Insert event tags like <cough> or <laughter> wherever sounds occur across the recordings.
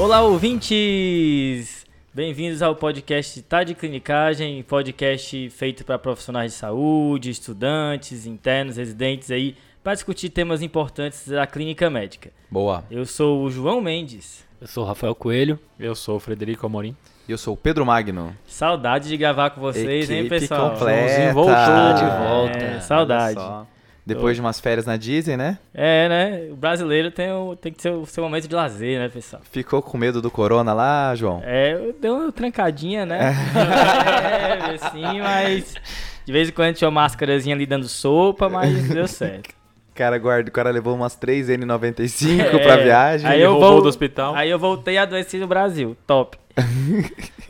Olá, ouvintes! Bem-vindos ao podcast Tá de Clinicagem, podcast feito para profissionais de saúde, estudantes, internos, residentes aí, para discutir temas importantes da clínica médica. Boa. Eu sou o João Mendes. Eu sou o Rafael Coelho. Eu sou o Frederico Amorim. E eu sou o Pedro Magno. Saudade de gravar com vocês, hein, Equipe pessoal? completa. Joãozinho voltou de volta. É, saudade. Depois de umas férias na Disney, né? É, né? O brasileiro tem, o, tem que ter o seu momento de lazer, né, pessoal? Ficou com medo do corona lá, João? É, deu uma trancadinha, né? é, <laughs> assim, mas de vez em quando tinha uma máscarazinha ali dando sopa, mas <laughs> deu certo. O cara, guarda, o cara levou umas 3 N95 <laughs> É. pra viagem. Aí eu vou- do hospital. Aí eu voltei a adoecer no Brasil, top.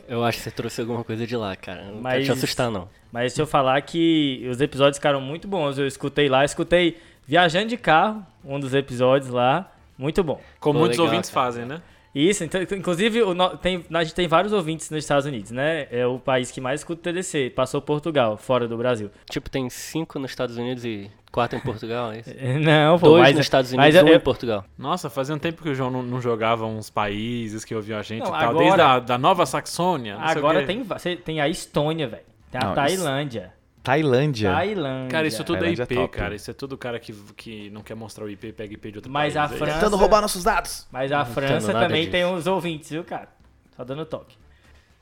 Eu acho que você trouxe alguma coisa de lá, cara. Não Mas- quero te assustar, não. Mas se eu falar que os episódios ficaram muito bons, eu escutei lá, escutei viajando de carro, um dos episódios lá, muito bom. Como Pô, muitos legal, ouvintes cara. fazem, né? Isso, então, inclusive o tem, a gente tem vários ouvintes nos Estados Unidos, né? É o país que mais escuta o TDC, passou Portugal, fora do Brasil. Tipo, tem cinco nos Estados Unidos e quatro em Portugal, é isso? <laughs> Não, pô, Dois mas, nos Estados mas Unidos, eu- um eu- em Portugal. Nossa, fazia um tempo que o João não, não jogava uns países que ouviam a gente Não, e tal. agora- Desde a da Nova Saxônia. não sei o Agora tem, tem a Estônia, velho. Tem a Não, Tailândia. Tailândia. Tailândia. Cara, isso tudo é Tailândia é IP, top. cara. Isso é tudo cara que, que não quer mostrar o IP, pega IP de outro Mas país. a é França- Tentando roubar nossos dados. Mas a França nada também disso. tem uns ouvintes, viu, cara? Só dando toque.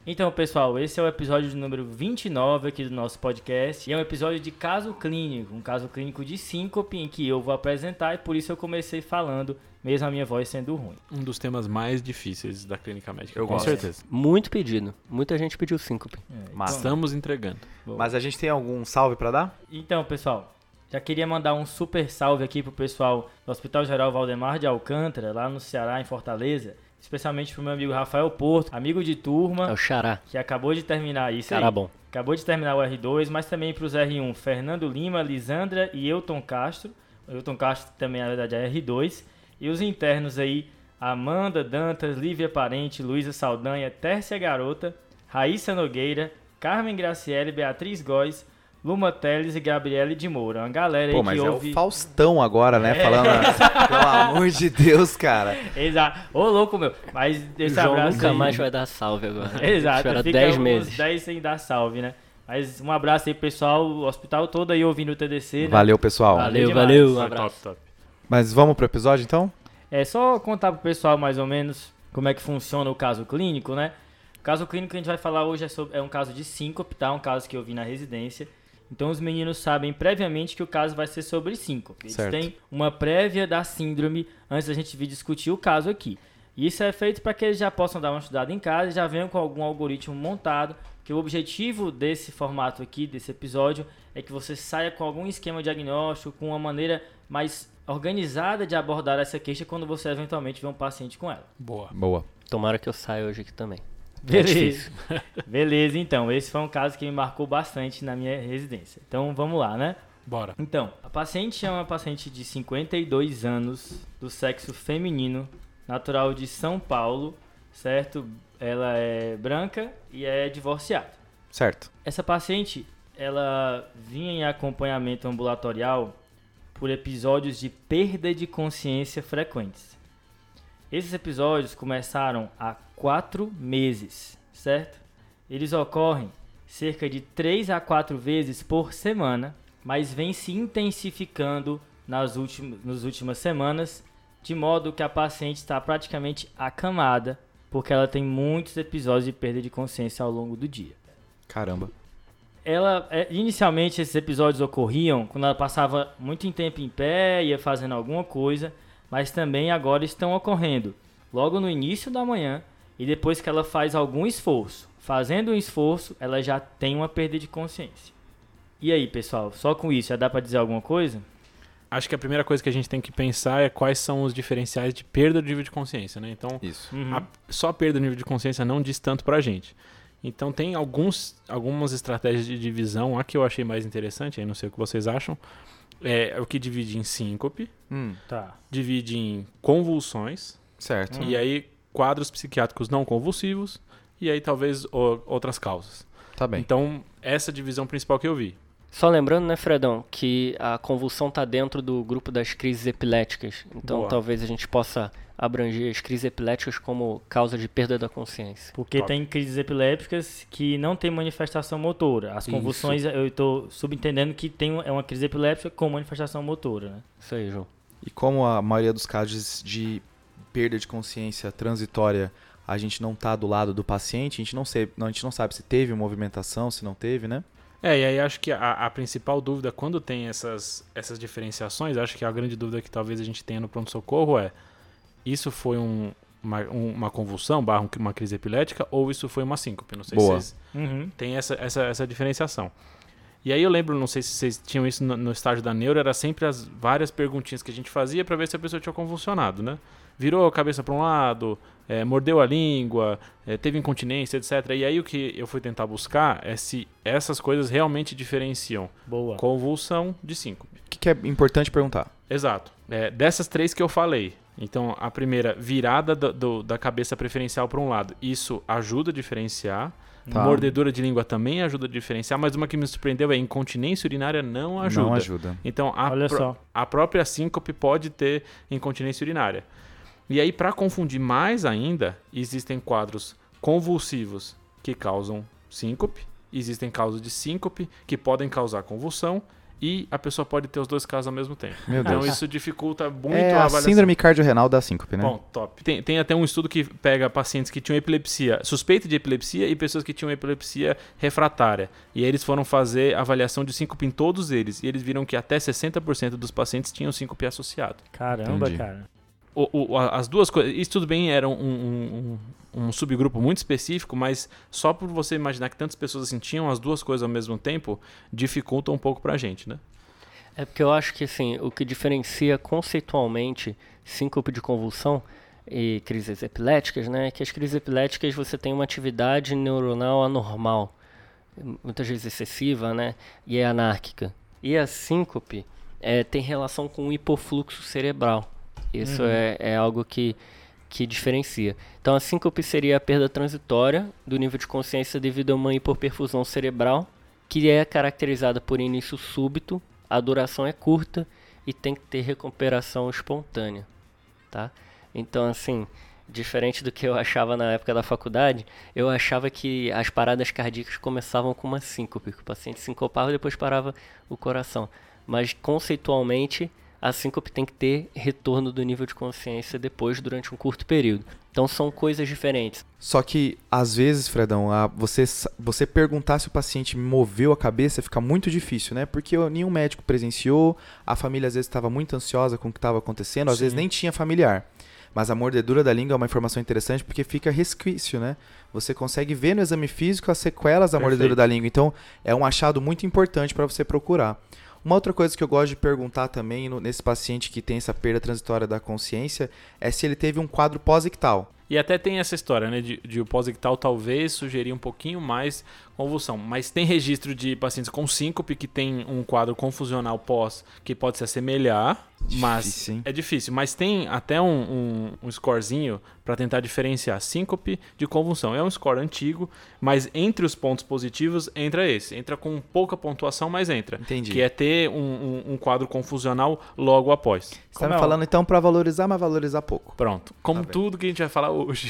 Então, pessoal, esse é o episódio de número 29 aqui do nosso podcast. E é um episódio de caso clínico, um caso clínico de síncope em que eu vou apresentar e por isso eu comecei falando, mesmo a minha voz sendo ruim. Um dos temas mais difíceis da clínica médica. Eu com gosto. certeza. Muito pedido. Muita gente pediu síncope. Massa. Estamos entregando. Mas a gente tem algum salve pra dar? Então, pessoal, já queria mandar um super salve aqui pro pessoal do Hospital Geral Valdemar de Alcântara, lá no Ceará, em Fortaleza. Especialmente pro meu amigo Rafael Porto, amigo de É turma, o Xará. que acabou de terminar isso aí. Bom. Acabou de terminar o R2, mas também para os R1, Fernando Lima, Lisandra e Elton Castro. O Elton Castro também, na verdade, é R2. E os internos aí, Amanda Dantas, Lívia Parente, Luísa Saldanha, Tércia Garota, Raíssa Nogueira, Carmen Graciele, Beatriz Góes, Luma Teles e Gabriele de Moura. Uma galera aí Pô, que mas é ouve... o Faustão agora, né? Falando, pelo amor de Deus, cara. <laughs> Exato. Ô, louco, meu. Mas esse João abraço nunca aí- mais vai dar salve agora. <laughs> Exato, Espera fica 10 uns meses. 10 sem dar salve, né? Mas um abraço aí, pessoal, o hospital todo aí ouvindo o TDC, né? Valeu, pessoal. Valeu. Valeu, valeu. Um abraço. top, top. Mas vamos pro episódio, então? É só contar pro pessoal mais ou menos como é que funciona o caso clínico, né? O caso clínico que a gente vai falar hoje é, sobre- é um caso de síncope, tá? Um caso que eu vi na residência. Então os meninos sabem previamente que o caso vai ser sobre síncope. Eles Certo. têm uma prévia da síndrome antes da gente vir discutir o caso aqui. E isso é feito para que eles já possam dar uma estudada em casa e já venham com algum algoritmo montado. Que o objetivo desse formato aqui, desse episódio, é que você saia com algum esquema diagnóstico, com uma maneira mais organizada de abordar essa queixa quando você eventualmente vê um paciente com ela. Boa. Boa. Tomara que eu saia hoje aqui também. É Beleza. difícil. <laughs> Beleza, então. Esse foi um caso que me marcou bastante na minha residência. Então vamos lá, né? Bora. Então, a paciente é uma paciente de 52 anos, do sexo feminino, natural de São Paulo, certo? Ela é branca e é divorciada. Certo. Essa paciente, ela vinha em acompanhamento ambulatorial por episódios de perda de consciência frequentes. Esses episódios começaram há quatro meses, certo? Eles ocorrem cerca de 3 a 4 vezes por semana, mas vem se intensificando nas últimas, nas últimas semanas, de modo que a paciente está praticamente acamada, porque ela tem muitos episódios de perda de consciência ao longo do dia Caramba. Ela é, inicialmente esses episódios ocorriam quando ela passava muito tempo em pé, ia fazendo alguma coisa, mas também agora estão ocorrendo logo no início da manhã e depois que ela faz algum esforço. Fazendo um esforço, ela já tem uma perda de consciência. E aí, pessoal, só com isso já dá pra dizer alguma coisa? Acho que a primeira coisa que a gente tem que pensar é quais são os diferenciais de perda do nível de consciência, né? Então, Isso. Uhum. a- só a perda do nível de consciência não diz tanto pra gente. Então tem alguns, algumas estratégias de divisão. A que eu achei mais interessante, aí não sei o que vocês acham, é o que divide em síncope, Hum, Tá. divide em convulsões, certo. e aí quadros psiquiátricos não convulsivos, e aí talvez o- outras causas. Tá bem. Então, essa divisão principal que eu vi. Só lembrando, né, Fredão, que a convulsão está dentro do grupo das crises epiléticas. Então Boa. talvez a gente possa abranger as crises epiléticas como causa de perda da consciência. Porque Top. tem crises epilépticas que não tem manifestação motora. As Isso. convulsões, eu estou subentendendo que tem é uma crise epiléptica com manifestação motora, né? Isso aí, João. E como a maioria dos casos de perda de consciência transitória, a gente não tá do lado do paciente, a gente não, sei, a gente não sabe se teve movimentação, se não teve, né? É, e aí acho que a, a principal dúvida, quando tem essas, essas diferenciações, acho que a grande dúvida que talvez a gente tenha no pronto-socorro é: isso foi um- uma, um- uma convulsão, barra um- uma crise epilética, ou isso foi uma síncope? Não sei Boa. se vocês Uhum. têm essa, essa, essa diferenciação. E aí eu lembro, não sei se vocês tinham isso no, no estágio da neuro, era sempre as várias perguntinhas que a gente fazia para ver se a pessoa tinha convulsionado, né? Virou a cabeça para um lado, eh, mordeu a língua, eh, teve incontinência, etc. E aí o que eu fui tentar buscar é se essas coisas realmente diferenciam Boa. convulsão de síncope. O que, que é importante perguntar? Exato. É, dessas três que eu falei. Então, a primeira, virada do- do- da cabeça preferencial para um lado. Isso ajuda a diferenciar. Tá. Mordedura de língua também ajuda a diferenciar. Mas uma que me surpreendeu é incontinência urinária não ajuda. Não ajuda. Então, a, só. a própria síncope pode ter incontinência urinária. E aí, para confundir mais ainda, existem quadros convulsivos que causam síncope, existem causas de síncope que podem causar convulsão e a pessoa pode ter os dois casos ao mesmo tempo. Meu Então, Deus. isso dificulta muito é a a avaliação. síndrome cardiorrenal da síncope, né? Bom, top. Tem, tem até um estudo que pega pacientes que tinham epilepsia, suspeita de epilepsia e pessoas que tinham epilepsia refratária. E aí eles foram fazer avaliação de síncope em todos eles. E eles viram que até 60% dos pacientes tinham síncope associado. Caramba, Entendi. cara. O- o- as duas coisas. Isso tudo bem, era um, um- um- um subgrupo muito específico, mas só por você imaginar que tantas pessoas assim tinham as duas coisas ao mesmo tempo, dificulta um pouco pra gente, né? É porque eu acho que assim, o que diferencia conceitualmente síncope de convulsão e crises epiléticas, né, é que as crises epiléticas você tem uma atividade neuronal anormal, muitas vezes excessiva, né, e é anárquica. E a síncope é, tem relação com o hipofluxo cerebral. Isso Uhum. é, é algo que, que diferencia. Então a síncope seria a perda transitória do nível de consciência devido a uma hipoperfusão cerebral, que é caracterizada por início súbito, a duração é curta e tem que ter recuperação espontânea, tá? Então, assim, diferente do que eu achava na época da faculdade, eu achava que as paradas cardíacas começavam com uma síncope, que o paciente sincopava e depois parava o coração. Mas, conceitualmente, a síncope tem que ter retorno do nível de consciência depois, durante um curto período. Então, são coisas diferentes. Só que, às vezes, Fredão, a- você, você perguntar se o paciente moveu a cabeça fica muito difícil, né? Porque nenhum médico presenciou, a família às vezes estava muito ansiosa com o que estava acontecendo, às Sim. vezes nem tinha familiar. Mas a mordedura da língua é uma informação interessante porque fica resquício, né? Você consegue ver no exame físico as sequelas da mordedura Perfeito. da língua. Então, é um achado muito importante para você procurar. Uma outra coisa que eu gosto de perguntar também nesse paciente que tem essa perda transitória da consciência é se ele teve um quadro pós-ictal. E até tem essa história, né? De, de o pós-ictal talvez sugerir um pouquinho mais convulsão. Mas tem registro de pacientes com síncope que tem um quadro confusional pós que pode se assemelhar, mas hein? é difícil. Mas tem até um, um, um scorezinho para tentar diferenciar síncope de convulsão. É um score antigo, mas entre os pontos positivos entra esse. Entra com pouca pontuação, mas entra. Entendi. Que é ter um, um- um quadro confusional logo após. Você tá me é falando então para valorizar, mas valorizar pouco. Pronto. Como Tá tudo que a gente vai falar hoje.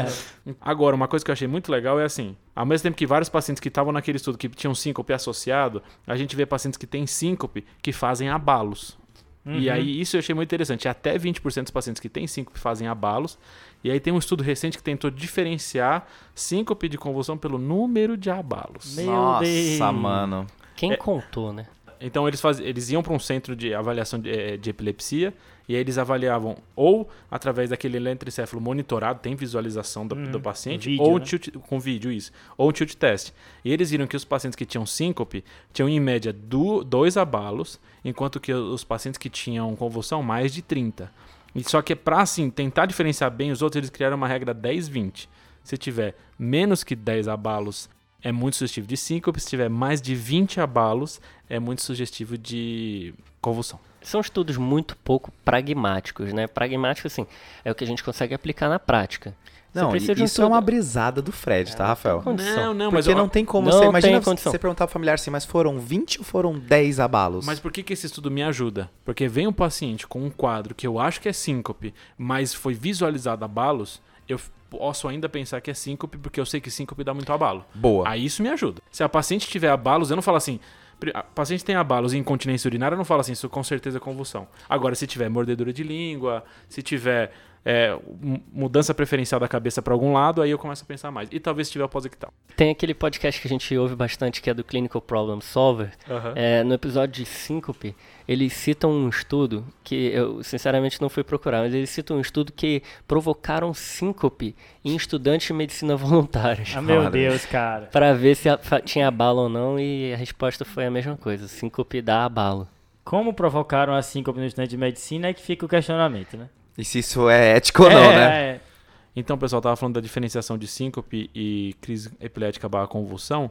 <laughs> Agora, uma coisa que eu achei muito legal é assim: ao mesmo tempo que vários pacientes que estavam naquele estudo que tinham síncope associado, a gente vê pacientes que têm síncope que fazem abalos. E Uhum. aí, isso eu achei muito interessante. Até 20% dos pacientes que têm síncope fazem abalos. E aí tem um estudo recente que tentou diferenciar síncope de convulsão pelo número de abalos. Meu Nossa, Deus. mano. Quem É- contou, né? Então eles, faz... eles iam para um centro de avaliação de, eh, de epilepsia e aí eles avaliavam ou através daquele eletrocefalo monitorado, tem visualização do, Uhum, do paciente, vídeo, ou né? tilt, com vídeo, isso, ou um tilt test. E eles viram que os pacientes que tinham síncope tinham em média do, dois abalos, enquanto que os pacientes que tinham convulsão, mais de 30. E só que para assim, tentar diferenciar bem os outros, eles criaram uma regra 10-20. Se tiver menos que 10 abalos, é muito sugestivo de síncope. Se tiver mais de 20 abalos, é muito sugestivo de convulsão. São estudos muito pouco pragmáticos, né? Pragmático, assim, é o que a gente consegue aplicar na prática. Não, precisa de isso é uma brisada do Fred, tá, Rafael? condição. Não, não, mas Porque eu- não tem como Não você. tem Imagina condição. você perguntar pro familiar assim, mas foram 20 ou foram 10 abalos? Mas por que, que esse estudo me ajuda? Porque vem um paciente com um quadro que eu acho que é síncope, mas foi visualizado abalos, eu posso ainda pensar que é síncope porque eu sei que síncope dá muito abalo. Boa. Aí isso me ajuda. Se a paciente tiver abalos, eu não falo assim. Paciente tem abalos e incontinência urinária, eu não falo assim, isso com certeza é convulsão. Agora, se tiver mordedura de língua, se tiver é, mu- mudança preferencial da cabeça para algum lado, aí eu começo a pensar mais. E talvez se tiver pós-ictal. Tem aquele podcast que a gente ouve bastante que é do Clinical Problem Solver. É, no episódio de síncope, eles citam um estudo que eu sinceramente não fui procurar, mas eles citam um estudo que provocaram síncope em estudantes de medicina <laughs> voluntários. Ah, meu Cara. Deus, cara. Pra ver se tinha abalo ou não, e a resposta foi a mesma coisa: síncope dá abalo. Como provocaram a síncope no estudante de medicina é que fica o questionamento, né? E se isso é ético ou não, é, né? é. Então, pessoal, tava falando da diferenciação de síncope e crise epilética barra convulsão,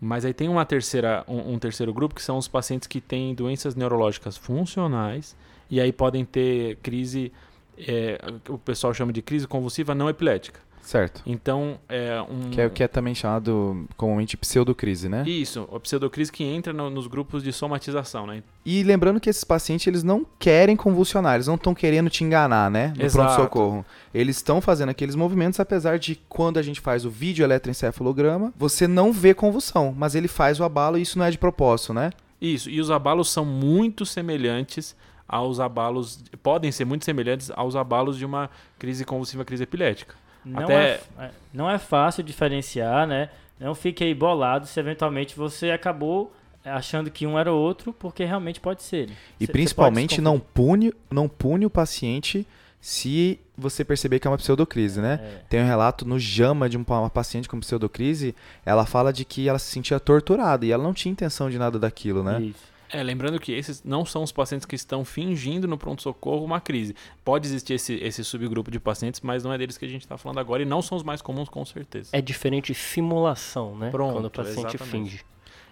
mas aí tem uma terceira, um, um terceiro grupo que são os pacientes que têm doenças neurológicas funcionais e aí podem ter crise, é, o pessoal chama de crise convulsiva não epilética. Certo. Então, é um... Que é o que é também chamado comumente pseudocrise, né? Isso, a pseudocrise que entra no- nos grupos de somatização, né? E lembrando que esses pacientes, eles não querem convulsionar, eles não estão querendo te enganar, né? No pronto-socorro. Eles estão fazendo aqueles movimentos, apesar de quando a gente faz o vídeo eletroencefalograma, você não vê convulsão, mas ele faz o abalo e isso não é de propósito, né? Isso, e os abalos são muito semelhantes aos abalos, podem ser muito semelhantes aos abalos de uma crise convulsiva, crise epilética. Não, Até- é, é- não é fácil diferenciar, né? Não fique aí bolado se eventualmente você acabou achando que um era o outro, porque realmente pode ser. E Cê- cê principalmente se não pune, não pune o paciente se você perceber que é uma pseudocrise, né? É. Tem um relato no JAMA de um uma paciente com pseudocrise, ela fala de que ela se sentia torturada e ela não tinha intenção de nada daquilo, né? Isso. É, lembrando que esses não são os pacientes que estão fingindo no pronto-socorro uma crise. Pode existir esse, esse subgrupo de pacientes, mas não é deles que a gente está falando agora e não são os mais comuns, com certeza. É diferente de simulação, né? Pronto, Quando o paciente exatamente. finge.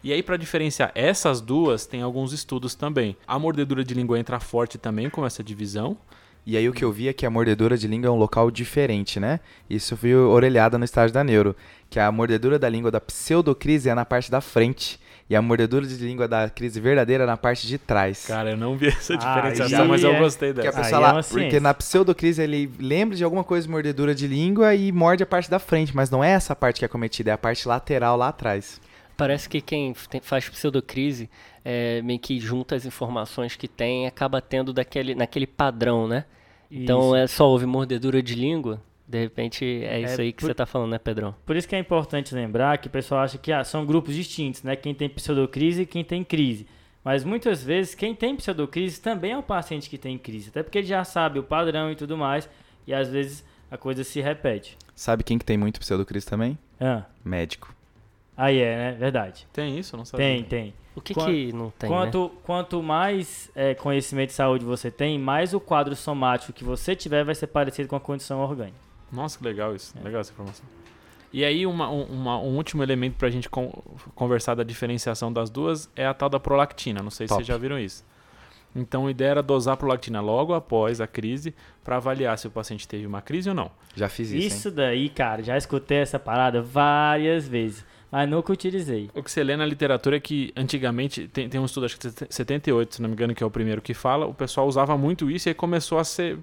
E aí, para diferenciar essas duas, tem alguns estudos também. A mordedura de língua entra forte também com essa divisão. E aí o que eu vi é que a mordedura de língua é um local diferente, né? Isso eu vi orelhada no estágio da neuro, que a mordedura da língua da pseudocrise é na parte da frente e a mordedura de língua da crise verdadeira é na parte de trás. Cara, eu não vi essa Ah, diferenciação, aí mas eu é- gostei Porque a dessa. Pessoa é lá, uma porque na pseudocrise ele lembra de alguma coisa de mordedura de língua e morde a parte da frente, mas não é essa parte que é cometida, é a parte lateral lá atrás. Parece que quem tem- faz pseudocrise é, meio que junta as informações que tem e acaba tendo daquele, naquele padrão, né? Então Isso. é só houve mordedura de língua, de repente é isso É, aí que por- você tá falando, né, Pedrão? Por isso que é importante lembrar que o pessoal acha que ah, são grupos distintos, né? Quem tem pseudocrise e quem tem crise. Mas muitas vezes quem tem pseudocrise também é o paciente que tem crise, até porque ele já sabe o padrão e tudo mais, e às vezes a coisa se repete. Sabe quem que tem muito pseudocrise também? Ah, Médico. aí é, né? Verdade. Tem isso? Não sabia. Tem, tem. O que que não tem, né? Quanto, quanto mais é, conhecimento de saúde você tem, mais o quadro somático que você tiver vai ser parecido com a condição orgânica. Nossa, que legal isso. Legal essa informação. E aí, uma- um, uma- um último elemento pra gente con- conversar da diferenciação das duas é a tal da prolactina. Não sei se Top. vocês já viram isso. Então, a ideia era dosar a prolactina logo após a crise para avaliar se o paciente teve uma crise ou não. Já fiz isso, Isso, hein? daí, cara, já escutei essa parada várias vezes, mas nunca utilizei. O que você lê na literatura é que antigamente, tem, tem um estudo, acho que de 78, se não me engano, que é o primeiro que fala, o pessoal usava muito isso e aí começou a ser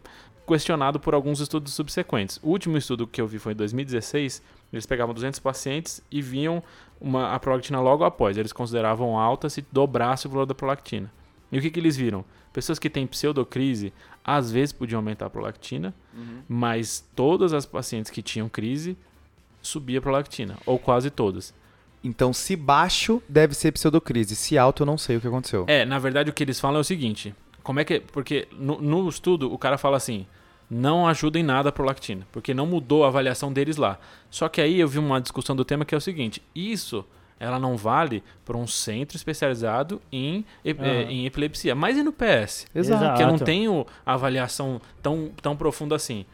questionado por alguns estudos subsequentes. O último estudo que eu vi foi em 2016, eles pegavam 200 pacientes e viam uma, a prolactina logo após. Eles consideravam alta se dobrasse o valor da prolactina. E o que, que eles viram? Pessoas que têm pseudocrise, às vezes podiam aumentar a prolactina, mas todas as pacientes que tinham crise, subia a prolactina, ou quase todas. Então, se baixo, deve ser pseudocrise. Se alto, eu não sei o que aconteceu. É, na verdade o que eles falam é o seguinte: como é que. Porque no, no estudo o cara fala assim. Não ajuda em nada a prolactina, porque não mudou a avaliação deles lá. Só que aí eu vi uma discussão do tema que é o seguinte: isso ela não vale para um centro especializado em, Aham. eh, em epilepsia, mas e no PS? Exato. Porque eu não tenho avaliação tão, tão profunda assim.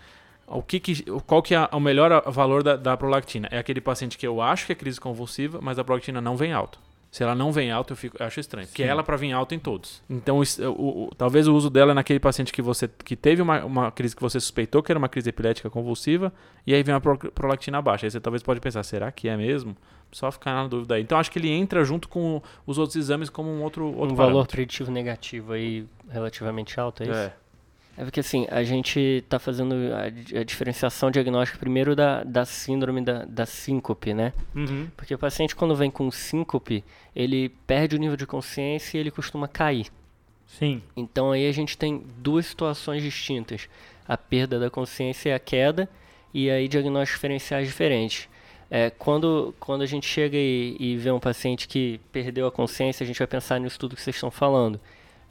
O que que, qual que é o melhor valor da, da prolactina? É aquele paciente que eu acho que é crise convulsiva, mas a prolactina não vem alta. Se ela não vem alta, eu, fico, eu acho estranho. Porque ela para vir alta em todos. Então, o, o, o, talvez o uso dela é naquele paciente que você que teve uma, uma crise que você suspeitou que era uma crise epilética convulsiva, e aí vem uma prolactina baixa. Aí você talvez pode pensar, será que é mesmo? Só ficar na dúvida aí. Então, acho que ele entra junto com os outros exames como um outro, outro Um parâmetro. valor preditivo negativo aí relativamente alto, é isso? É. É porque assim, a gente está fazendo a, a, diferenciação diagnóstica primeiro da, da síndrome da, da síncope, né? Uhum. Porque o paciente quando vem com síncope, ele perde o nível de consciência e ele costuma cair. Sim. Então aí a gente tem duas situações distintas. A perda da consciência e a queda, e aí diagnósticos diferenciais diferentes. É, quando, quando a gente chega e, e vê um paciente que perdeu a consciência, a gente vai pensar nisso tudo que vocês estão falando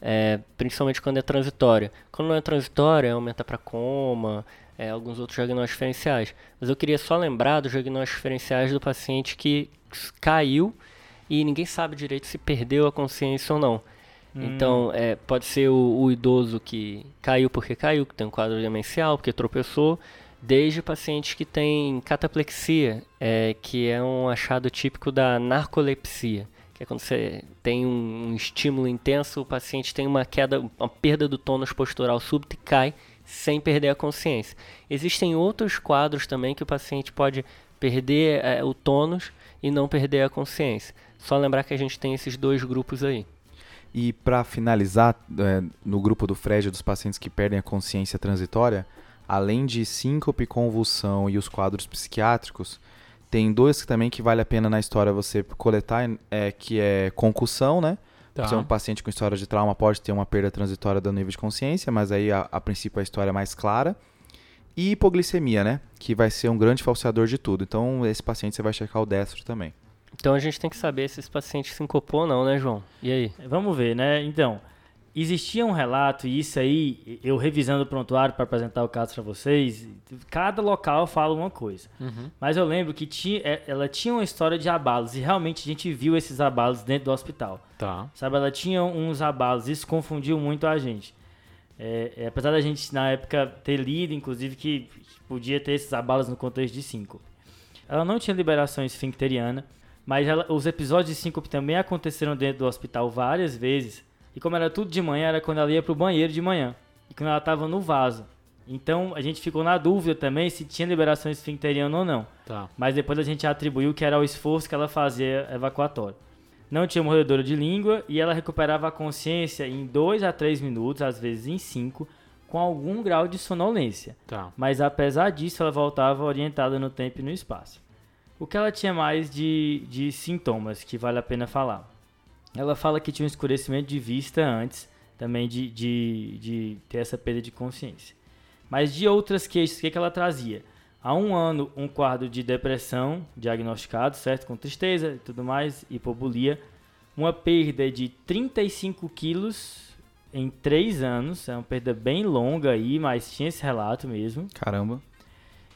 é, principalmente quando é transitória. Quando não é transitória, aumenta para coma, é, alguns outros diagnósticos diferenciais. Mas eu queria só lembrar dos diagnósticos diferenciais do paciente que caiu e ninguém sabe direito se perdeu a consciência ou não. Hum. Então, é, pode ser o, o, idoso que caiu porque caiu, que tem um quadro demencial, porque tropeçou, desde pacientes que têm cataplexia, é, que é um achado típico da narcolepsia que é quando você tem um, estímulo intenso, o paciente tem uma queda, uma perda do tônus postural súbito e cai sem perder a consciência. Existem outros quadros também que o paciente pode perder é, o tônus e não perder a consciência. Só lembrar que a gente tem esses dois grupos aí. E para finalizar, é, no grupo do Fred dos pacientes que perdem a consciência transitória, além de síncope, convulsão e os quadros psiquiátricos, tem dois também que vale a pena na história você coletar, é, que é concussão, né? Tá. Você é um paciente com história de trauma, pode ter uma perda transitória do nível de consciência, mas aí a, a princípio a história é mais clara. E hipoglicemia, né? Que vai ser um grande falseador de tudo. Então, esse paciente você vai checar o destro também. Então a gente tem que saber se esse paciente sincopou ou não, né, João? E aí? Vamos ver, né? Então, existia um relato, e isso aí, eu revisando o prontuário para apresentar o caso para vocês, cada local fala uma coisa. Uhum. Mas eu lembro que tinha, é, ela tinha uma história de abalos, e realmente a gente viu esses abalos dentro do hospital. Tá. Sabe, ela tinha uns abalos, isso confundiu muito a gente. É, é, apesar da gente, na época, ter lido, inclusive, que podia ter esses abalos no contexto de síncope. Ela não tinha liberação esfincteriana, mas ela, os episódios de síncope também aconteceram dentro do hospital várias vezes, e como era tudo de manhã, era quando ela ia pro banheiro de manhã. E quando ela tava no vaso. Então a gente ficou na dúvida também se tinha liberação esfincteriana ou não. Tá. Mas depois a gente atribuiu que era o esforço que ela fazia evacuatório. Não tinha mordedora de língua e ela recuperava a consciência em 2 a 3 minutos, às vezes em 5, com algum grau de sonolência. Tá. Mas apesar disso, ela voltava orientada no tempo e no espaço. O que ela tinha mais de, de sintomas que vale a pena falar? Ela fala que tinha um escurecimento de vista antes, também de, de, de ter essa perda de consciência. Mas de outras queixas, o que, que ela trazia? Há um ano, um quadro de depressão diagnosticado, certo? Com tristeza e tudo mais, hipobulia. Uma perda de 35 quilos em 3 anos. É uma perda bem longa aí, mas tinha esse relato mesmo. Caramba.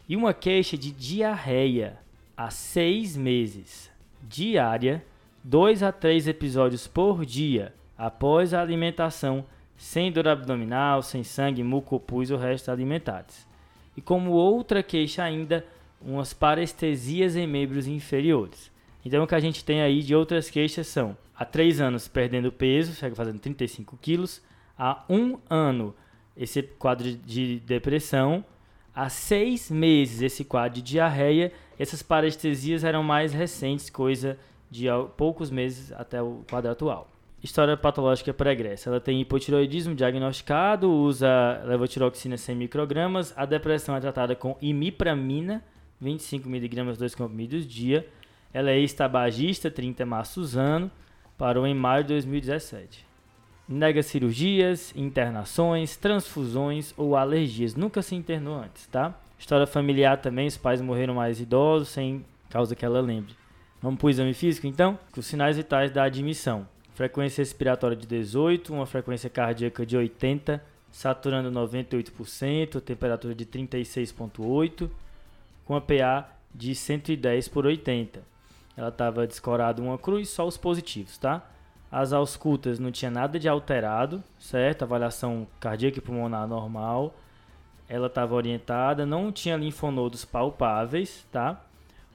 E uma queixa de diarreia há 6 meses. Diária 2 a 3 episódios por dia após a alimentação, sem dor abdominal, sem sangue, mucopus ou restos alimentares. E como outra queixa ainda, umas parestesias em membros inferiores. Então o que a gente tem aí de outras queixas são há 3 anos perdendo peso, fazendo 35 quilos, há um ano esse quadro de depressão, há seis meses esse quadro de diarreia, essas parestesias eram mais recentes, coisa poucos meses até o quadro atual. História patológica pregressa. Ela tem hipotiroidismo diagnosticado, usa levotiroxina 100 microgramas. A depressão é tratada com imipramina, 25 miligramas, 2 comprimidos dia. Ela é ex-tabagista, 30 maços ano, parou em maio de 2017. Nega cirurgias, internações, transfusões ou alergias. Nunca se internou antes, tá? História familiar também, os pais morreram mais idosos, sem causa que ela lembre. Vamos para o exame físico, então? Os sinais vitais da admissão. Frequência respiratória de 18, uma frequência cardíaca de 80, saturando 98%, temperatura de 36,8, com a PA de 110 por 80. Ela estava descorada uma cruz, só os positivos, tá? As auscultas não tinha nada de alterado, certo? Avaliação cardíaca e pulmonar normal. Ela estava orientada, não tinha linfonodos palpáveis, tá?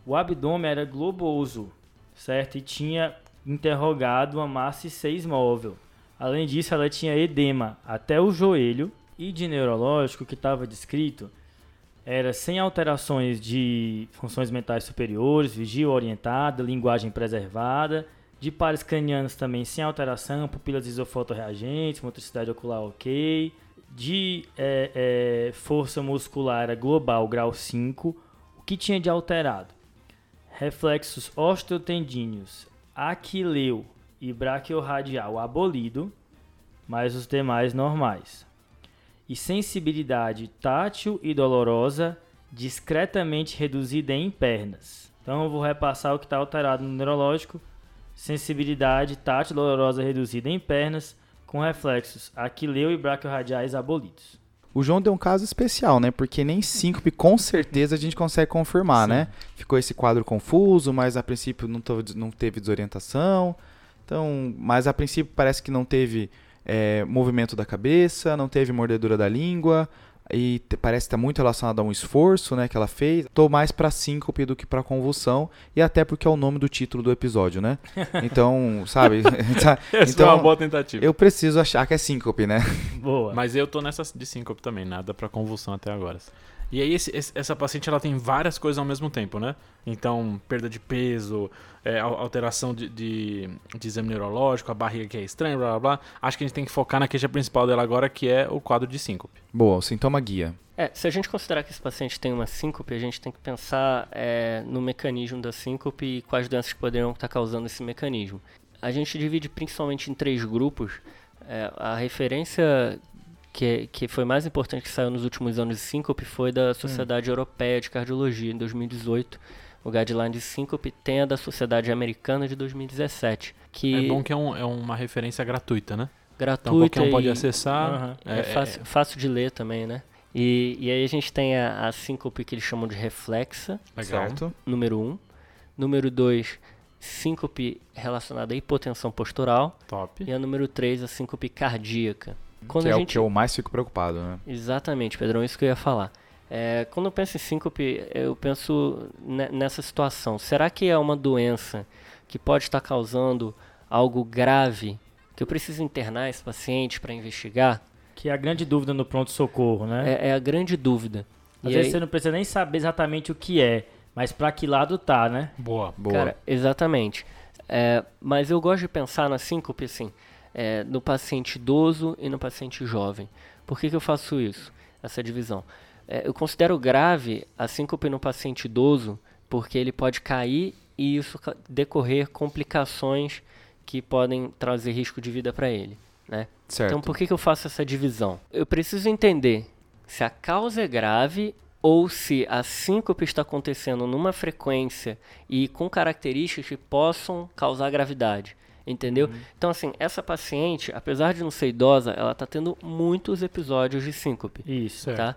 O abdômen era globoso, certo? E tinha interrogado uma massa I6 móvel. Além disso, ela tinha edema até o joelho e de neurológico que estava descrito era sem alterações de funções mentais superiores, vigília orientada, linguagem preservada, de pares cranianos também sem alteração, pupilas isofotorreagentes, motricidade ocular ok, de é, é, força muscular global grau 5, o que tinha de alterado? Reflexos osteotendíneos, aquileu e braquiorradial abolido, mas os demais normais e sensibilidade tátil e dolorosa discretamente reduzida em pernas. Então eu vou repassar o que está alterado no neurológico. Sensibilidade tátil dolorosa reduzida em pernas, com reflexos aquileu e braquiorradiais abolidos. O João deu um caso especial, né? Porque nem síncope com certeza a gente consegue confirmar, Sim. né? Ficou esse quadro confuso, mas a princípio não, não teve desorientação. Então, mas a princípio parece que não teve é, movimento da cabeça, não teve mordedura da língua e parece estar muito relacionado a um esforço, né, que ela fez. Tô mais para síncope do que para convulsão e até porque é o nome do título do episódio, né? <laughs> Então, sabe? <laughs> Essa então, é uma boa tentativa. Eu preciso achar que é síncope, né? Boa. Mas eu tô nessa de síncope também, nada para convulsão até agora. E aí esse, essa paciente ela tem várias coisas ao mesmo tempo, né? Então, perda de peso, é, alteração de, de, de, exame neurológico, a barriga que é estranha, blá blá blá. Acho que a gente tem que focar na queixa principal dela agora, que é o quadro de síncope. Boa, o sintoma guia. É, se a gente considerar que esse paciente tem uma síncope, a gente tem que pensar é, no mecanismo da síncope e quais doenças poderiam estar causando esse mecanismo. A gente divide principalmente em três grupos. É, a referência que, que foi mais importante que saiu nos últimos anos de síncope foi da Sociedade hum. Europeia de Cardiologia, em 2018. O guideline de síncope tem a da Sociedade Americana de 2017. Que é bom que é, um, é uma referência gratuita, né? Gratuita. Então qualquer um pode acessar. Uh -huh. é, é, fácil, fácil, de ler também, né? E, e aí a gente tem a, a síncope que eles chamam de reflexa. Certo. Número 1. Um. Número 2, síncope relacionada à hipotensão postural. Top. E a número 3, a síncope cardíaca. Quando que é gente... o que eu mais fico preocupado, né? Exatamente, Pedrão, isso que eu ia falar. É, quando eu penso em síncope, eu penso nessa situação. Será que é uma doença que pode estar causando algo grave que eu preciso internar esse paciente para investigar? Que é a grande dúvida no pronto-socorro, né? É, é, a grande dúvida. Às e vezes aí... você não precisa nem saber exatamente o que é, mas para que lado tá, né? Boa, boa. Cara, exatamente. É, mas eu gosto de pensar na síncope assim é, no paciente idoso e no paciente jovem. Por que, que eu faço isso? Essa divisão. É, eu considero grave a síncope no paciente idoso porque ele pode cair e isso decorrer complicações que podem trazer risco de vida para ele. Né? Então, por que, que eu faço essa divisão? Eu preciso entender se a causa é grave ou se a síncope está acontecendo numa frequência e com características que possam causar gravidade entendeu? Uhum. Então, assim, essa paciente, apesar de não ser idosa, ela está tendo muitos episódios de síncope. Isso, tá?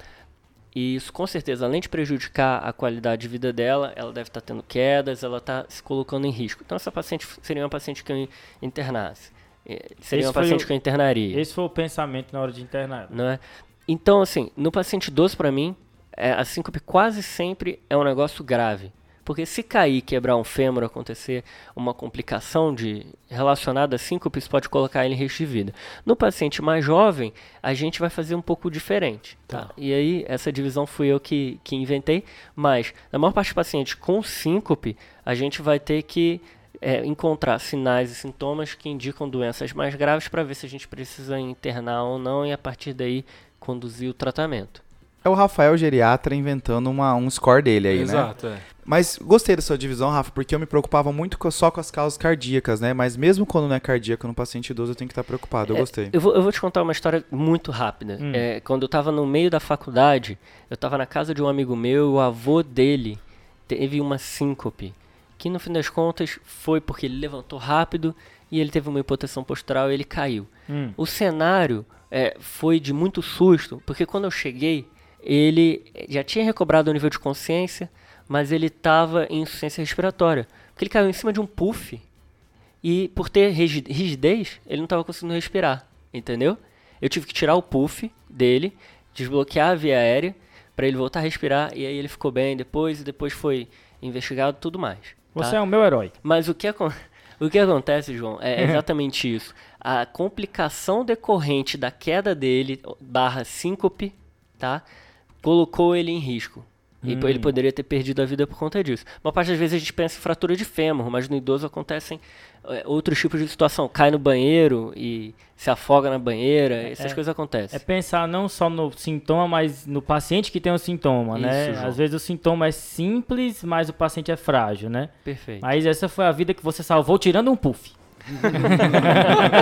E isso, com certeza, além de prejudicar a qualidade de vida dela, ela deve estar tá tendo quedas, ela está se colocando em risco. Então, essa paciente seria uma paciente que eu internasse. Eh, seria esse uma paciente o, que eu internaria. Esse foi o pensamento na hora de internar. Não é? Então, assim, no paciente idoso, para mim, é, a síncope quase sempre é um negócio grave. Porque se cair, quebrar um fêmur, acontecer uma complicação de relacionada a síncopes, pode colocar ele em risco de vida. No paciente mais jovem, a gente vai fazer um pouco diferente. Tá? tá. E aí, essa divisão fui eu que, que inventei, mas na maior parte dos pacientes com síncope, a gente vai ter que é, encontrar sinais e sintomas que indicam doenças mais graves para ver se a gente precisa internar ou não e a partir daí conduzir o tratamento. É o Rafael Geriatra inventando uma, um score dele aí, Exato, né? Exato, é. Mas gostei da sua divisão, Rafa, porque eu me preocupava muito só com as causas cardíacas, né? Mas mesmo quando não é cardíaco no paciente idoso, eu tenho que estar preocupado. Eu é, gostei. Eu vou, eu vou, te contar uma história muito rápida. Hum. É, quando eu estava no meio da faculdade, eu estava na casa de um amigo meu e o avô dele teve uma síncope. Que no fim das contas foi porque ele levantou rápido e ele teve uma hipotensão postural e ele caiu. Hum. O cenário é, foi de muito susto, porque quando eu cheguei, ele já tinha recobrado o nível de consciência mas ele estava em insuficiência respiratória. Porque ele caiu em cima de um puff e por ter rigidez, ele não estava conseguindo respirar, entendeu? Eu tive que tirar o puff dele, desbloquear a via aérea para ele voltar a respirar e aí ele ficou bem depois e depois foi investigado tudo mais. Tá? Você é o meu herói. Mas o que, <laughs> O que acontece, João, é <laughs> exatamente isso. A complicação decorrente da queda dele, barra síncope, tá? Colocou ele em risco. E Hum. ele poderia ter perdido a vida por conta disso. Uma parte das vezes a gente pensa em fratura de fêmur, mas no idoso acontecem é, outros tipos de situação. Cai no banheiro e se afoga na banheira, essas é- coisas acontecem. É pensar não só no sintoma, mas no paciente que tem o sintoma, né? Isso, João. Às vezes o sintoma é simples, mas o paciente é frágil, né? Perfeito. Mas essa foi a vida que você salvou tirando um puff. <laughs>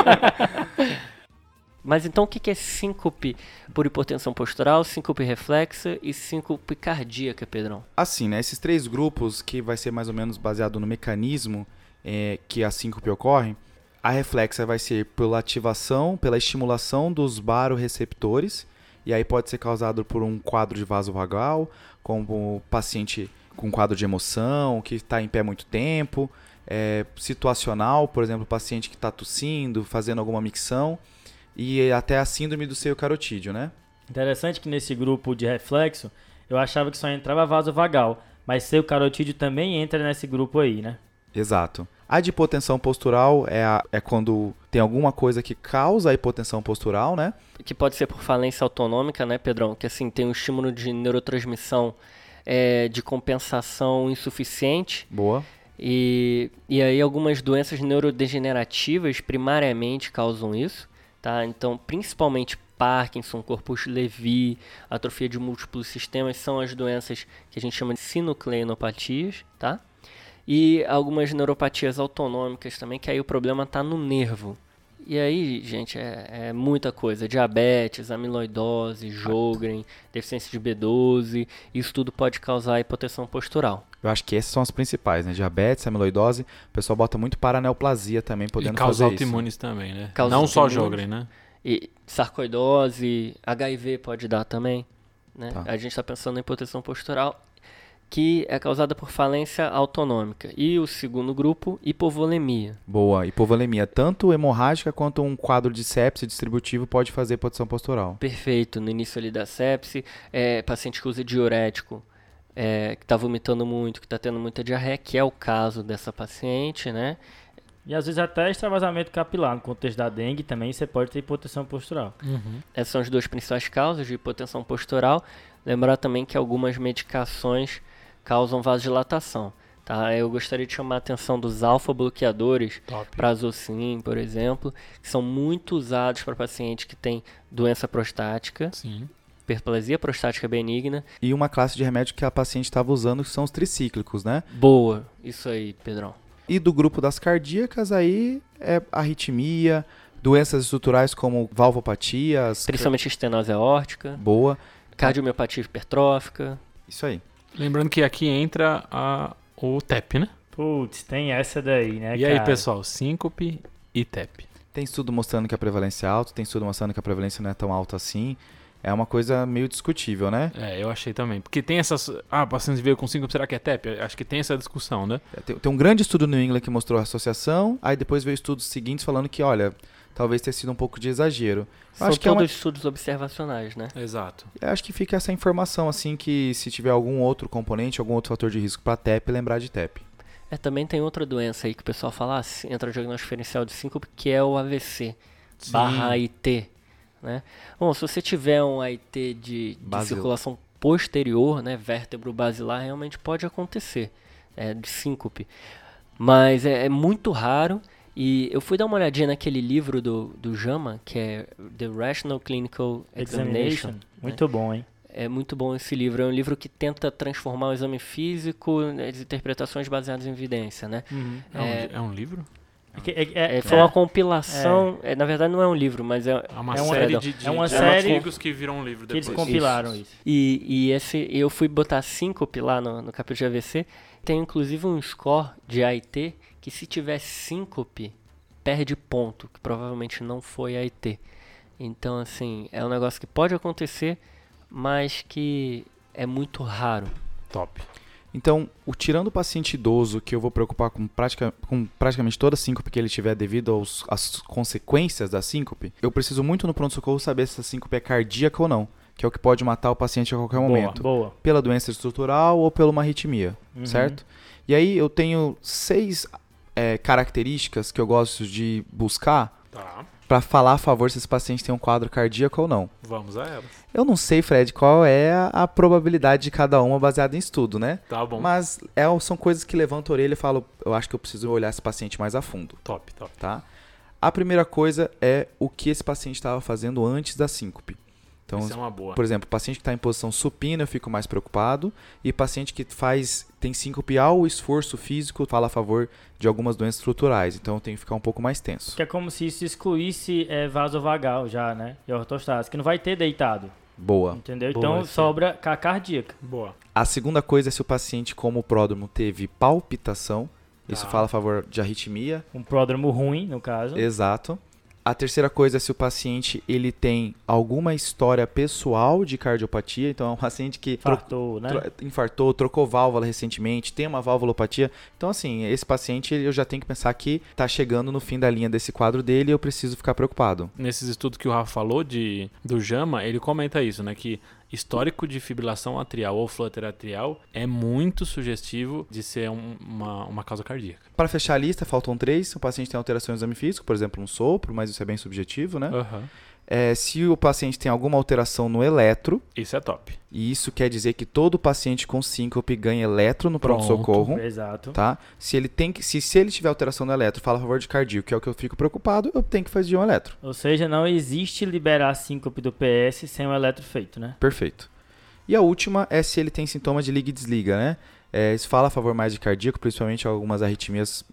Mas então o que é síncope por hipotensão postural, síncope reflexa e síncope cardíaca, Pedrão? Assim, né? Esses três grupos, que vai ser mais ou menos baseado no mecanismo é, que a síncope ocorre, a reflexa vai ser pela ativação, pela estimulação dos baroreceptores, e aí pode ser causado por um quadro de vaso vagal, como paciente com quadro de emoção, que está em pé muito tempo, é, situacional, por exemplo, paciente que está tossindo, fazendo alguma micção, e até a síndrome do seio carotídeo, né? Interessante que nesse grupo de reflexo, eu achava que só entrava vaso vagal, mas seu carotídeo também entra nesse grupo aí, né? Exato. A de hipotensão postural é, a- é quando tem alguma coisa que causa a hipotensão postural, né? Que pode ser por falência autonômica, né, Pedrão? Que assim, tem um estímulo de neurotransmissão é, de compensação insuficiente. Boa. E, e aí algumas doenças neurodegenerativas primariamente causam isso, tá? Então, principalmente Parkinson, corpus Levy, atrofia de múltiplos sistemas são as doenças que a gente chama de sinucleinopatias, tá? E algumas neuropatias autonômicas também, que aí o problema está no nervo. E aí, gente, é, é muita coisa. Diabetes, amiloidose, Jogren, deficiência de B12, isso tudo pode causar hipotensão postural. Eu acho que essas são as principais, né? Diabetes, amiloidose. O pessoal bota muito paraneoplasia também, E podendo causa fazer isso. autoimunes também, né? Causa Não só. Jogren, né? E sarcoidose, HIV pode dar também. Né? Tá. A gente está pensando em hipotenção postural, que é causada por falência autonômica. E o segundo grupo, hipovolemia. Boa. Hipovolemia, tanto hemorrágica quanto um quadro de sepse distributivo pode fazer hipotensão postural. Perfeito, no início ali da sepse, é, paciente que usa diurético, é, que está vomitando muito, que está tendo muita diarreia, que é o caso dessa paciente, né? E às vezes até extravasamento capilar, no contexto da dengue também você pode ter hipotensão postural. Essas são as duas principais causas de hipotensão postural. Lembrar também que algumas medicações causam vasodilatação. Tá? Eu gostaria de chamar a atenção dos alfa-bloqueadores. Prazocin, por exemplo, que são muito usados para paciente que tem doença prostática, Sim. Hiperplasia prostática benigna. E uma classe de remédio que a paciente estava usando que são os tricíclicos, né? Boa, isso aí, Pedrão. E do grupo das cardíacas aí é arritmia, doenças estruturais como valvopatias. Principalmente estenose aórtica, Boa. cardiomiopatia hipertrófica. Isso aí. Lembrando que aqui entra a, o TEP, né? Putz, tem essa daí, né, e aí, cara? pessoal, síncope e TEP. Tem estudo mostrando que a prevalência é alta, tem estudo mostrando que a prevalência não é tão alta assim. É uma coisa meio discutível, né? É, eu achei também. Porque tem essas. Ah, paciente veio com síncope, será que é TEP? Acho que tem essa discussão, né? Tem, tem um grande estudo no England que mostrou a associação, aí depois veio estudos seguintes falando que, olha, talvez tenha sido um pouco de exagero. São acho que é todos uma- estudos observacionais, né? Exato. Eu acho que fica essa informação, assim, que se tiver algum outro componente, algum outro fator de risco para TEP, lembrar de TEP. É, também tem outra doença aí que o pessoal fala, ah, entra no diagnóstico diferencial de síncope, que é o AVC, Sim. barra AIT, né? Bom, se você tiver um AIT de, de circulação posterior, né, vértebro basilar, realmente pode acontecer, é, de síncope. Mas é, é muito raro, e eu fui dar uma olhadinha naquele livro do, do JAMA, que é The Rational Clinical Examination, Examination. Muito bom, hein? é muito bom esse livro. É um livro que tenta transformar o exame físico, né, as interpretações baseadas em evidência, né? É, um, É- é um livro? É é- é- É, foi uma é- compilação, é, na verdade não é um livro, mas é... É uma É uma- série perdão, de, de, é uma de série artigos que viram um livro que eles depois. compilaram isso. E, e esse, eu fui botar síncope lá no, no capítulo de AVC, tem inclusive um score de AIT, que se tiver síncope, perde ponto, que provavelmente não foi AIT. Então, assim, é um negócio que pode acontecer, mas que é muito raro. Top. Então, o, tirando o paciente idoso, que eu vou preocupar com, pratica, com praticamente toda a síncope que ele tiver devido aos, às consequências da síncope, eu preciso muito no pronto-socorro saber se essa síncope é cardíaca ou não, que é o que pode matar o paciente a qualquer Boa, momento. boa. Pela doença estrutural ou pela uma arritmia, Uhum. certo? E aí eu tenho seis é, características que eu gosto de buscar Tá. Para falar a favor se esse paciente tem um quadro cardíaco ou não. Vamos a elas. Eu não sei, Fred, qual é a, probabilidade de cada uma baseada em estudo, né? Tá bom. Mas é, são coisas que levantam a orelha e falam, eu acho que eu preciso olhar esse paciente mais a fundo, Top, top. tá? A primeira coisa é o que esse paciente estava fazendo antes da síncope. Então, Isso é uma boa. por exemplo, paciente que está em posição supina, eu fico mais preocupado. E paciente que faz tem síncope ao esforço físico fala a favor de algumas doenças estruturais. Então eu tenho que ficar um pouco mais tenso. Que é como se isso excluísse é, vasovagal já, né? E ortostase, que não vai ter deitado, Boa. entendeu? Boa, então sim. sobra ca- cardíaca. Boa. A segunda coisa é se o paciente, como o pródromo, teve palpitação. Isso Tá. fala a favor de arritmia. Um pródromo ruim, no caso. Exato. A terceira coisa é se o paciente ele tem alguma história pessoal de cardiopatia. Então é um paciente que tro- Fartou, né? tro- infartou, trocou válvula recentemente, tem uma valvulopatia. Então, assim, esse paciente eu já tenho que pensar que tá chegando no fim da linha desse quadro dele e eu preciso ficar preocupado. Nesses estudos que o Rafa falou de, do JAMA, ele comenta isso, né? Que histórico de fibrilação atrial ou flutter atrial é muito sugestivo de ser um- uma, uma causa cardíaca. Para fechar a lista, faltam três. O paciente tem alterações no exame físico, por exemplo, um sopro, mas isso é bem subjetivo, né? Aham. É, se o paciente tem alguma alteração no eletro, Isso é top. e isso quer dizer que todo paciente com síncope ganha eletro no Pronto. pronto-socorro. Exato. Tá? Se ele tem que, se, se ele tiver alteração no eletro, fala a favor de cardíaco, que é o que eu fico preocupado, eu tenho que fazer um eletro. Ou seja, não existe liberar síncope do PS sem o eletro feito, né? Perfeito. E a última é se ele tem sintomas de liga e desliga, né? É, isso fala a favor mais de cardíaco, principalmente algumas arritmias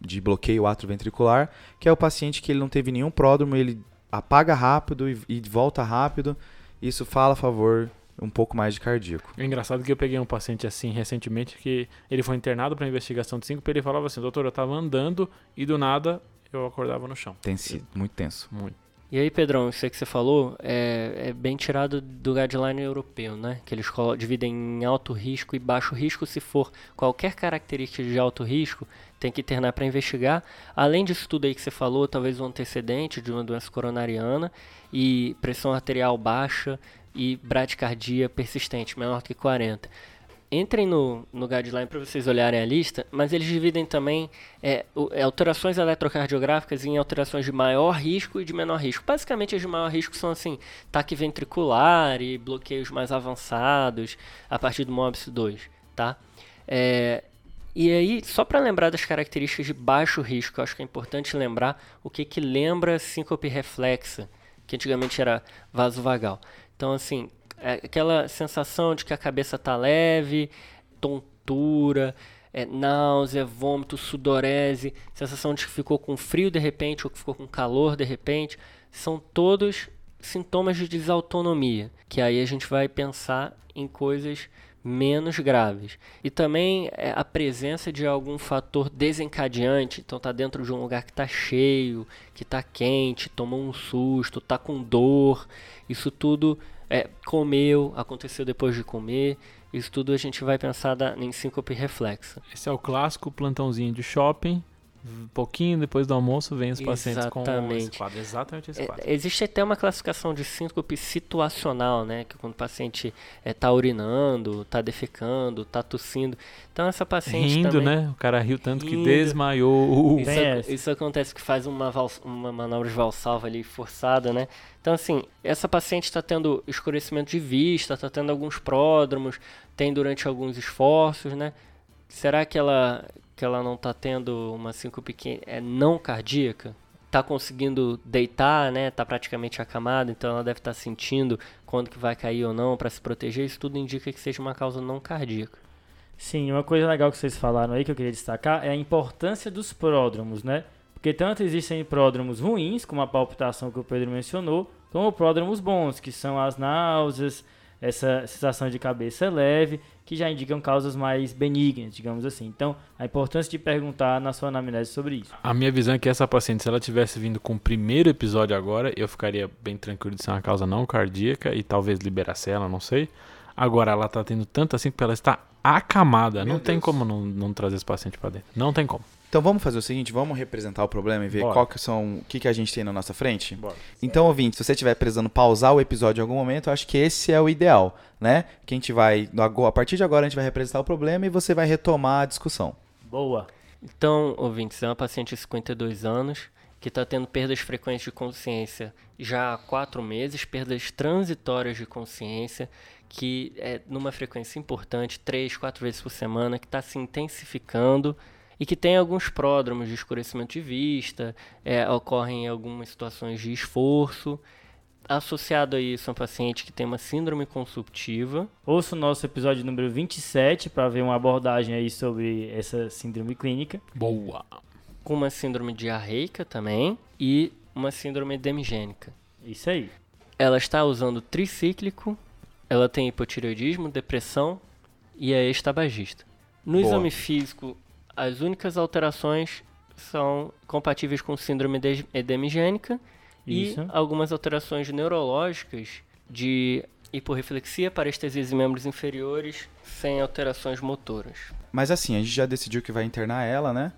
de bloqueio atroventricular, que é o paciente que ele não teve nenhum pródromo, ele apaga rápido e, e volta rápido. Isso fala a favor um pouco mais de cardíaco. É engraçado que eu peguei um paciente assim recentemente que ele foi internado para investigação de síncope e ele falava assim, doutor, eu tava andando e do nada eu acordava no chão. Tem sido muito tenso. Muito. E aí, Pedrão, isso aí que você falou é, é bem tirado do guideline europeu, né? Que eles dividem em alto risco e baixo risco. Se for qualquer característica de alto risco, tem que internar para investigar. Além disso tudo aí que você falou, talvez um antecedente de uma doença coronariana e pressão arterial baixa e bradicardia persistente, menor que 40. Entrem no, no guideline para vocês olharem a lista, mas eles dividem também é, é, alterações eletrocardiográficas em alterações de maior risco e de menor risco. Basicamente, as de maior risco são assim, taque ventricular e bloqueios mais avançados a partir do MOBS 2, tá? É, e aí, só para lembrar das características de baixo risco, acho que é importante lembrar o que, que lembra síncope reflexa, que antigamente era vasovagal. Então, assim, é aquela sensação de que a cabeça tá leve, tontura, é, náusea, vômito, sudorese, sensação de que ficou com frio de repente ou que ficou com calor de repente, são todos sintomas de desautonomia, que aí a gente vai pensar em coisas menos graves. E também é, a presença de algum fator desencadeante, então tá dentro de um lugar que tá cheio, que tá quente, tomou um susto, tá com dor, isso tudo é, comeu, aconteceu depois de comer, isso tudo a gente vai pensar da, em síncope reflexa. Esse é o clássico plantãozinho de shopping. Um pouquinho depois do almoço vem os pacientes com esse Exatamente. quadro. Exatamente esse É, quadro. existe até uma classificação de síncope situacional, né? Que quando o paciente está urinando, está defecando, está tossindo. Então essa paciente Rindo, também... né? O cara riu tanto que Rindo. desmaiou. Isso, essa. isso acontece que faz uma, vals- uma manobra de valsalva ali forçada, né? Então, assim, essa paciente está tendo escurecimento de vista, está tendo alguns pródromos, tem durante alguns esforços, né? Será que ela, que ela não está tendo uma síncope que é não cardíaca? Está conseguindo deitar, né? Está praticamente acamada, então ela deve estar sentindo quando que vai cair ou não para se proteger. Isso tudo indica que seja uma causa não cardíaca. Sim, uma coisa legal que vocês falaram aí que eu queria destacar é a importância dos pródromos, né? Porque tanto existem pródromos ruins, como a palpitação que o Pedro mencionou, como pródromos bons, que são as náuseas, essa sensação de cabeça leve, que já indicam causas mais benignas, digamos assim. Então, a importância de perguntar na sua anamnese sobre isso. A minha visão é que essa paciente, se ela tivesse vindo com o primeiro episódio agora, eu ficaria bem tranquilo de ser uma causa não cardíaca e talvez liberasse ela, não sei. Agora ela tá tendo tanto assim porque ela está acamada. Meu não tem Deus. como não, não trazer esse paciente pra dentro. Não tem como. Então vamos fazer o seguinte, vamos representar o problema e ver Bora. qual que são, o que, que a gente tem na nossa frente? Bora. Então, ouvinte, se você estiver precisando pausar o episódio em algum momento, eu acho que esse é o ideal, né? Que a gente vai, a partir de agora a gente vai representar o problema e você vai retomar a discussão. Boa. Então, ouvintes, é uma paciente de 52 anos que está tendo perdas frequentes de consciência já há quatro meses, perdas transitórias de consciência, que é numa frequência importante, três, quatro vezes por semana, que está se intensificando e que tem alguns pródromos de escurecimento de vista, é, ocorrem em algumas situações de esforço. Associado a isso, é um paciente que tem uma síndrome consumptiva. Ouça o nosso episódio número 27 para ver uma abordagem aí sobre essa síndrome clínica. Boa. com uma síndrome diarreica também e uma síndrome demigênica. Isso aí. Ela está usando tricíclico, ela tem hipotireoidismo, depressão e é ex-tabagista. No Boa. exame físico, as únicas alterações são compatíveis com síndrome de- demigênica Isso. e algumas alterações neurológicas de hiporreflexia, parestesias em membros inferiores, sem alterações motoras. Mas assim, a gente já decidiu que vai internar ela, né?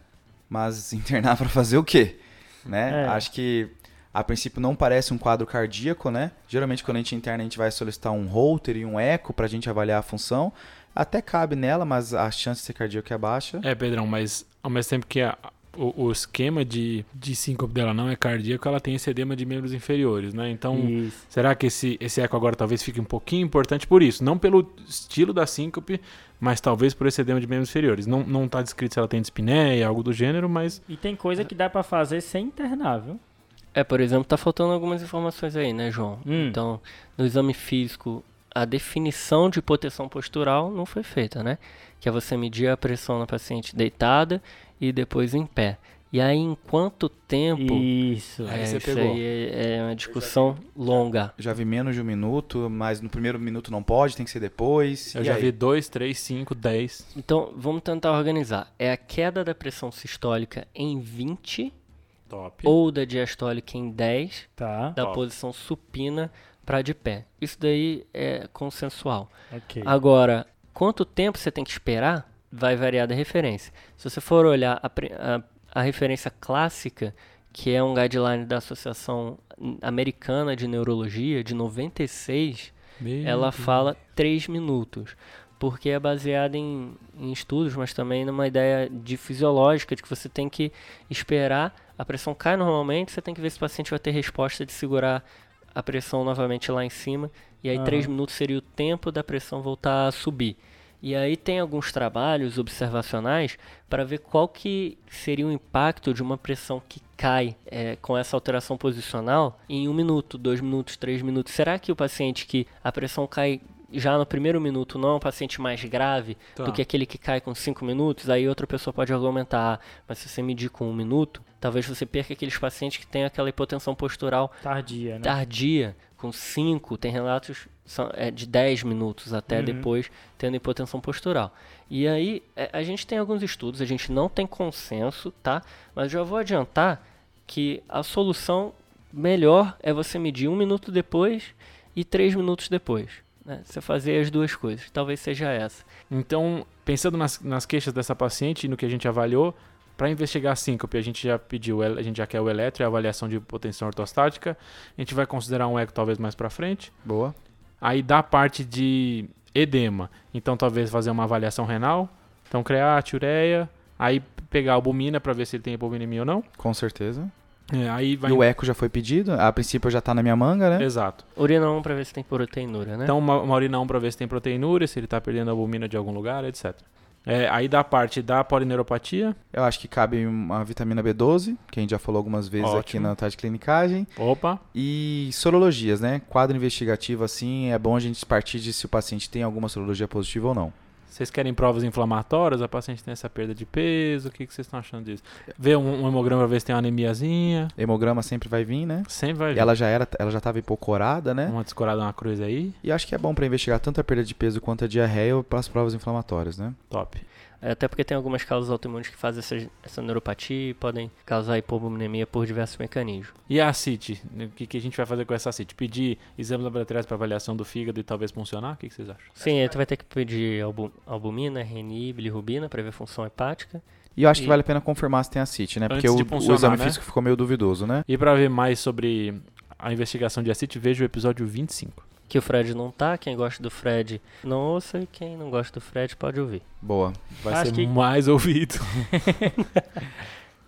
Mas <laughs> internar pra fazer o quê? Né? É. Acho que a princípio não parece um quadro cardíaco, né? Geralmente quando a gente interna a gente vai solicitar um holter e um eco pra gente avaliar a função. Até cabe nela, mas a chance de ser cardíaco é baixa. É, Pedrão, mas ao mesmo tempo que a- o, o esquema de, de síncope dela não é cardíaco, ela tem esse edema de membros inferiores, né? Então, Isso. será que esse, esse eco agora talvez fique um pouquinho importante por isso? Não pelo estilo da síncope, mas talvez por esse edema de membros inferiores. Não, não tá descrito se ela tem dispneia, algo do gênero, mas E tem coisa que dá pra fazer sem internar, viu? É, por exemplo, tá faltando algumas informações aí, né, João? Hum. Então, no exame físico, a definição de hipotensão postural não foi feita, né? Que é você medir a pressão na paciente deitada e depois em pé. E aí, em quanto tempo? Isso. Aí é, você isso pegou. aí é, é uma discussão longa. Já vi menos de um minuto, mas no primeiro minuto não pode, tem que ser depois. eu E já aí? vi 2, 3, 5, 10. Então, vamos tentar organizar. É a queda da pressão sistólica em 20 Top. ou da diastólica em 10 Tá. da Top. posição supina para de pé. Isso daí é consensual. Ok. Agora, quanto tempo você tem que esperar vai variar da referência. Se você for olhar a, a- a referência clássica, que é um guideline da Associação Americana de Neurologia, de 96, Meu ela Deus. fala 3 minutos. Porque é baseada em, em estudos, mas também numa ideia de fisiológica, de que você tem que esperar, a pressão cai normalmente, você tem que ver se o paciente vai ter resposta de segurar a pressão novamente lá em cima. E aí Aham. 3 minutos seria o tempo da pressão voltar a subir. E aí tem alguns trabalhos observacionais para ver qual que seria o impacto de uma pressão que cai é, com essa alteração posicional em um minuto, dois minutos, três minutos. Será que o paciente que a pressão cai já no primeiro minuto não é um paciente mais grave Tá. do que aquele que cai com cinco minutos? Aí outra pessoa pode argumentar, ah, mas se você medir com um minuto, talvez você perca aqueles pacientes que têm aquela hipotensão postural Tardia, né? tardia, com 5, tem relatos é, de 10 minutos até Uhum. depois tendo hipotensão postural. E aí, é, a gente tem alguns estudos, a gente não tem consenso, tá? Mas já vou adiantar que a solução melhor é você medir um minuto depois e três minutos depois. Né? Você fazer as duas coisas, talvez seja essa. Então, pensando nas, nas queixas dessa paciente e no que a gente avaliou, para investigar a síncope, a gente já pediu, a gente já quer o eletro e a avaliação de hipotensão ortostática. A gente vai considerar um eco talvez mais para frente. Boa. Aí da parte de edema, então talvez fazer uma avaliação renal, então create, ureia, aí pegar a albumina para ver se ele tem hipovolemia ou não. Com certeza. É, aí vai E o eco já foi pedido? A princípio já tá na minha manga, né? Exato. Urina 1 para ver se tem proteinúria, né? Então, uma, uma urina 1 para ver se tem proteinúria, se ele está perdendo albumina de algum lugar, etc. É, aí da parte da polineuropatia, Eu acho que cabe uma vitamina B12, que a gente já falou algumas vezes aqui Ótimo. na tarde de clinicagem. opa, E sorologias, né? Quadro investigativo, assim, é bom a gente partir de se o paciente tem alguma sorologia positiva ou não. Vocês querem provas inflamatórias? A paciente tem essa perda de peso, o que, que vocês estão achando disso? Ver um, um hemograma para ver se tem uma anemiazinha, Hemograma sempre vai vir, né? sempre vai E vir. ela já era, ela já tava hipocorada, né? Uma descorada, uma cruz aí, E acho que é bom pra investigar tanto a perda de peso quanto a diarreia para as provas inflamatórias, né? top. É, Até porque tem algumas causas autoimunes que fazem essa, essa neuropatia e podem causar hipovolemia por diversos mecanismos. E a CIT? O que, que a gente vai fazer com essa CIT? Pedir exames laboratoriais para avaliação do fígado e talvez funcionar? O que, que vocês acham? Sim, aí tu vai ter que pedir albu- albumina, RNI, bilirrubina para ver função hepática. E eu acho que E- vale a pena confirmar se tem a CIT, né? Porque Antes o, de o exame né? físico ficou meio duvidoso, né? E para ver mais sobre a investigação de ACIT, veja o episódio 25. Que o Fred não tá. Quem gosta do Fred não ouça e quem não gosta do Fred pode ouvir. Boa. Vai Acho ser que- mais ouvido. <laughs>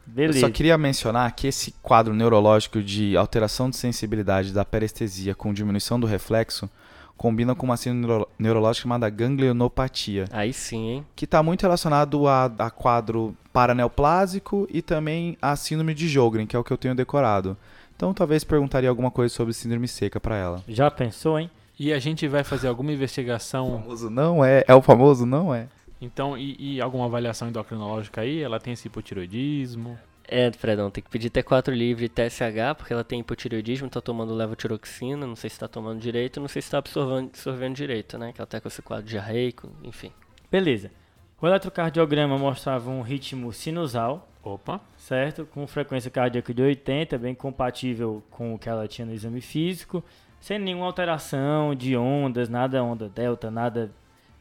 Eu Beleza. só queria mencionar que esse quadro neurológico de alteração de sensibilidade da parestesia com diminuição do reflexo combina com uma síndrome neuro- neurológica chamada ganglionopatia, Aí sim, hein? que está muito relacionado a, a quadro paraneoplásico e também a síndrome de Jogren, que é o que eu tenho decorado. Então talvez perguntaria alguma coisa sobre síndrome seca para ela. Já pensou, hein? E a gente vai fazer alguma O investigação, famoso não é, é o famoso não é. então, e, e alguma avaliação endocrinológica aí? Ela tem esse hipotiroidismo? É, Fredão, tem que pedir T4 livre e TSH, porque ela tem hipotireoidismo, tá tomando levotiroxina, não sei se tá tomando direito, não sei se tá absorvendo, absorvendo direito, né? Que ela tá com esse quadro diarreico, enfim. Beleza. O eletrocardiograma mostrava um ritmo sinusal, Opa. certo? Com frequência cardíaca de 80, bem compatível com o que ela tinha no exame físico, sem nenhuma alteração de ondas, nada onda delta, nada,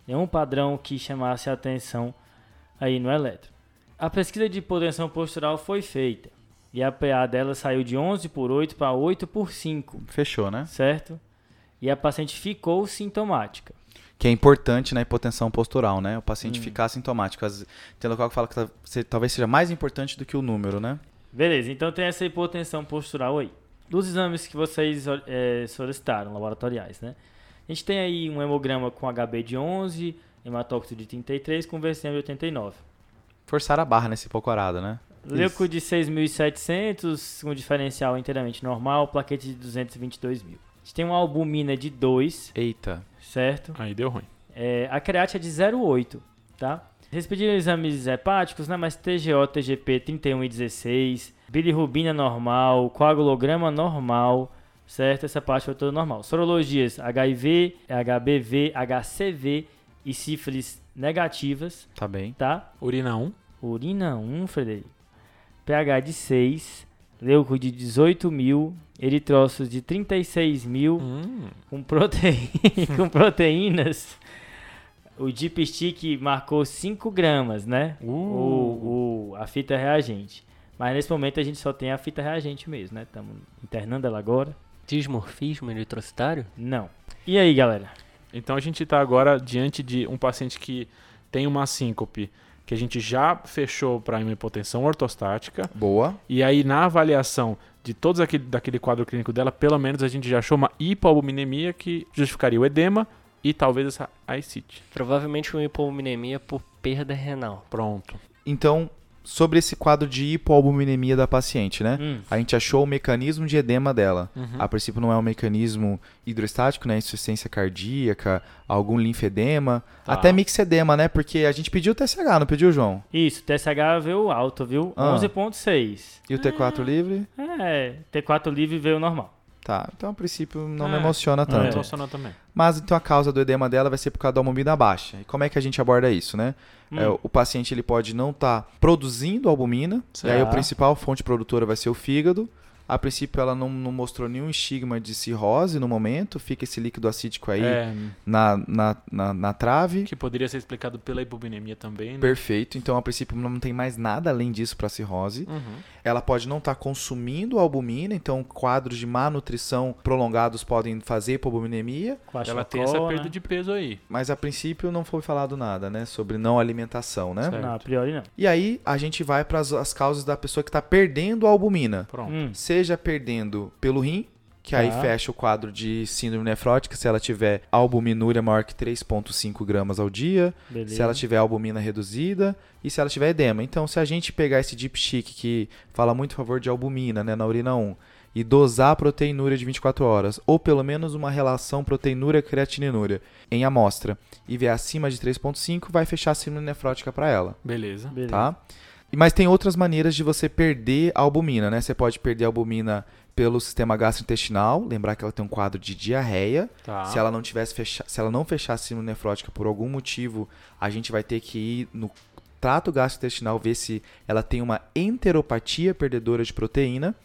nenhum padrão que chamasse a atenção aí no eletro. A pesquisa de hipotensão postural foi feita e a PA dela saiu de 11 por 8 para 8 por 5, Fechou, né? certo? E a paciente ficou sintomática. Que é importante na hipotensão postural, né? O paciente Hum. ficar sintomático. Tem local que fala que tá- talvez seja mais importante do que o número, né? Beleza, então tem essa hipotensão postural aí. Dos exames que vocês eh, solicitaram, laboratoriais, né? A gente tem aí um hemograma com HB de 11, hematócrito de 33, com VCM de 89. Forçar a barra nesse hipocorado, né? Leuco de 6.700, com diferencial inteiramente normal, plaquete de 222 mil. A gente tem uma albumina de 2, Eita. certo? Aí deu ruim. É, a creatina é de 0,8, tá? Vocês pediram exames hepáticos, né? Mas TGO, TGP 31 e 16, bilirrubina normal, coagulograma normal, certo? Essa parte foi toda normal. Sorologias HIV, HBV, HCV e sífilis negativas, Tá bem. tá? Urina 1. Urina 1, Frederico. pH de 6, leuco de 18 mil, eritrócitos de 36 mil, Hum. com, <laughs> com proteínas. O Deep Stick marcou 5 gramas, né? Uh. O, o- a fita reagente. Mas nesse momento a gente só tem a fita reagente mesmo, né? Estamos internando ela agora. Dismorfismo eritrocitário? Não. E aí, galera? Então a gente está agora diante de um paciente que tem uma síncope que a gente já fechou para uma hipotensão ortostática. Boa. E aí, na avaliação de todos aquele, daquele quadro clínico dela, pelo menos a gente já achou uma hipoalbuminemia que justificaria o edema e talvez essa ascite. Provavelmente uma hipominemia por perda renal. Pronto. Então, sobre esse quadro de hipoalbuminemia da paciente, né? Hum, A gente achou o mecanismo de edema dela. Uhum. A princípio não é um mecanismo hidroestático, né? Insuficiência cardíaca, algum linfedema, Tá. até mixedema, né? Porque a gente pediu o TSH, não pediu, João? Isso, TSH veio alto, viu? Ah. 11.6. E o T4 livre? É, T4 livre veio normal. Tá, então a princípio não me É. emociona É. tanto. Funcionou também. Mas então a causa do edema dela vai ser por causa da albumina baixa. E como é que a gente aborda isso, né? Hum, É, o paciente ele pode não estar produzindo albumina, e aí a Tá. principal fonte produtora vai ser o fígado. A princípio ela não, não mostrou nenhum estigma de cirrose no momento, fica esse líquido acídico aí É, na, na, na, na trave. que poderia ser explicado pela hipominemia também, né? Perfeito, então a princípio não tem mais nada além disso para cirrose. Uhum. Ela pode não estar consumindo albumina, então quadros de má nutrição prolongados podem fazer hipoalbuminemia, com a Ela tem essa perda né? de peso aí. mas a princípio não foi falado nada, né, sobre não alimentação, né? Certo. Não, a priori não. E aí a gente vai para as causas da pessoa que está perdendo a albumina. Pronto. Hum, Seja perdendo pelo rim, que aí Tá. fecha o quadro de síndrome nefrótica se ela tiver albuminúria maior que 3,5 gramas ao dia, beleza. se ela tiver albumina reduzida e se ela tiver edema. Então, se a gente pegar esse dipstick que fala muito a favor de albumina né, na urina 1 e dosar a proteinúria de 24 horas, ou pelo menos uma relação proteinúria-creatininúria em amostra, e ver acima de 3,5, vai fechar a síndrome nefrótica para ela Beleza. Beleza. tá? E- Mas tem outras maneiras de você perder a albumina, né? Você pode perder a albumina pelo sistema gastrointestinal, lembrar que ela tem um quadro de diarreia. Tá. Se ela não tivesse fecha... se ela não fechasse a síndrome nefrótica por algum motivo, a gente vai ter que ir no trato gastrointestinal ver se ela tem uma enteropatia perdedora de proteína.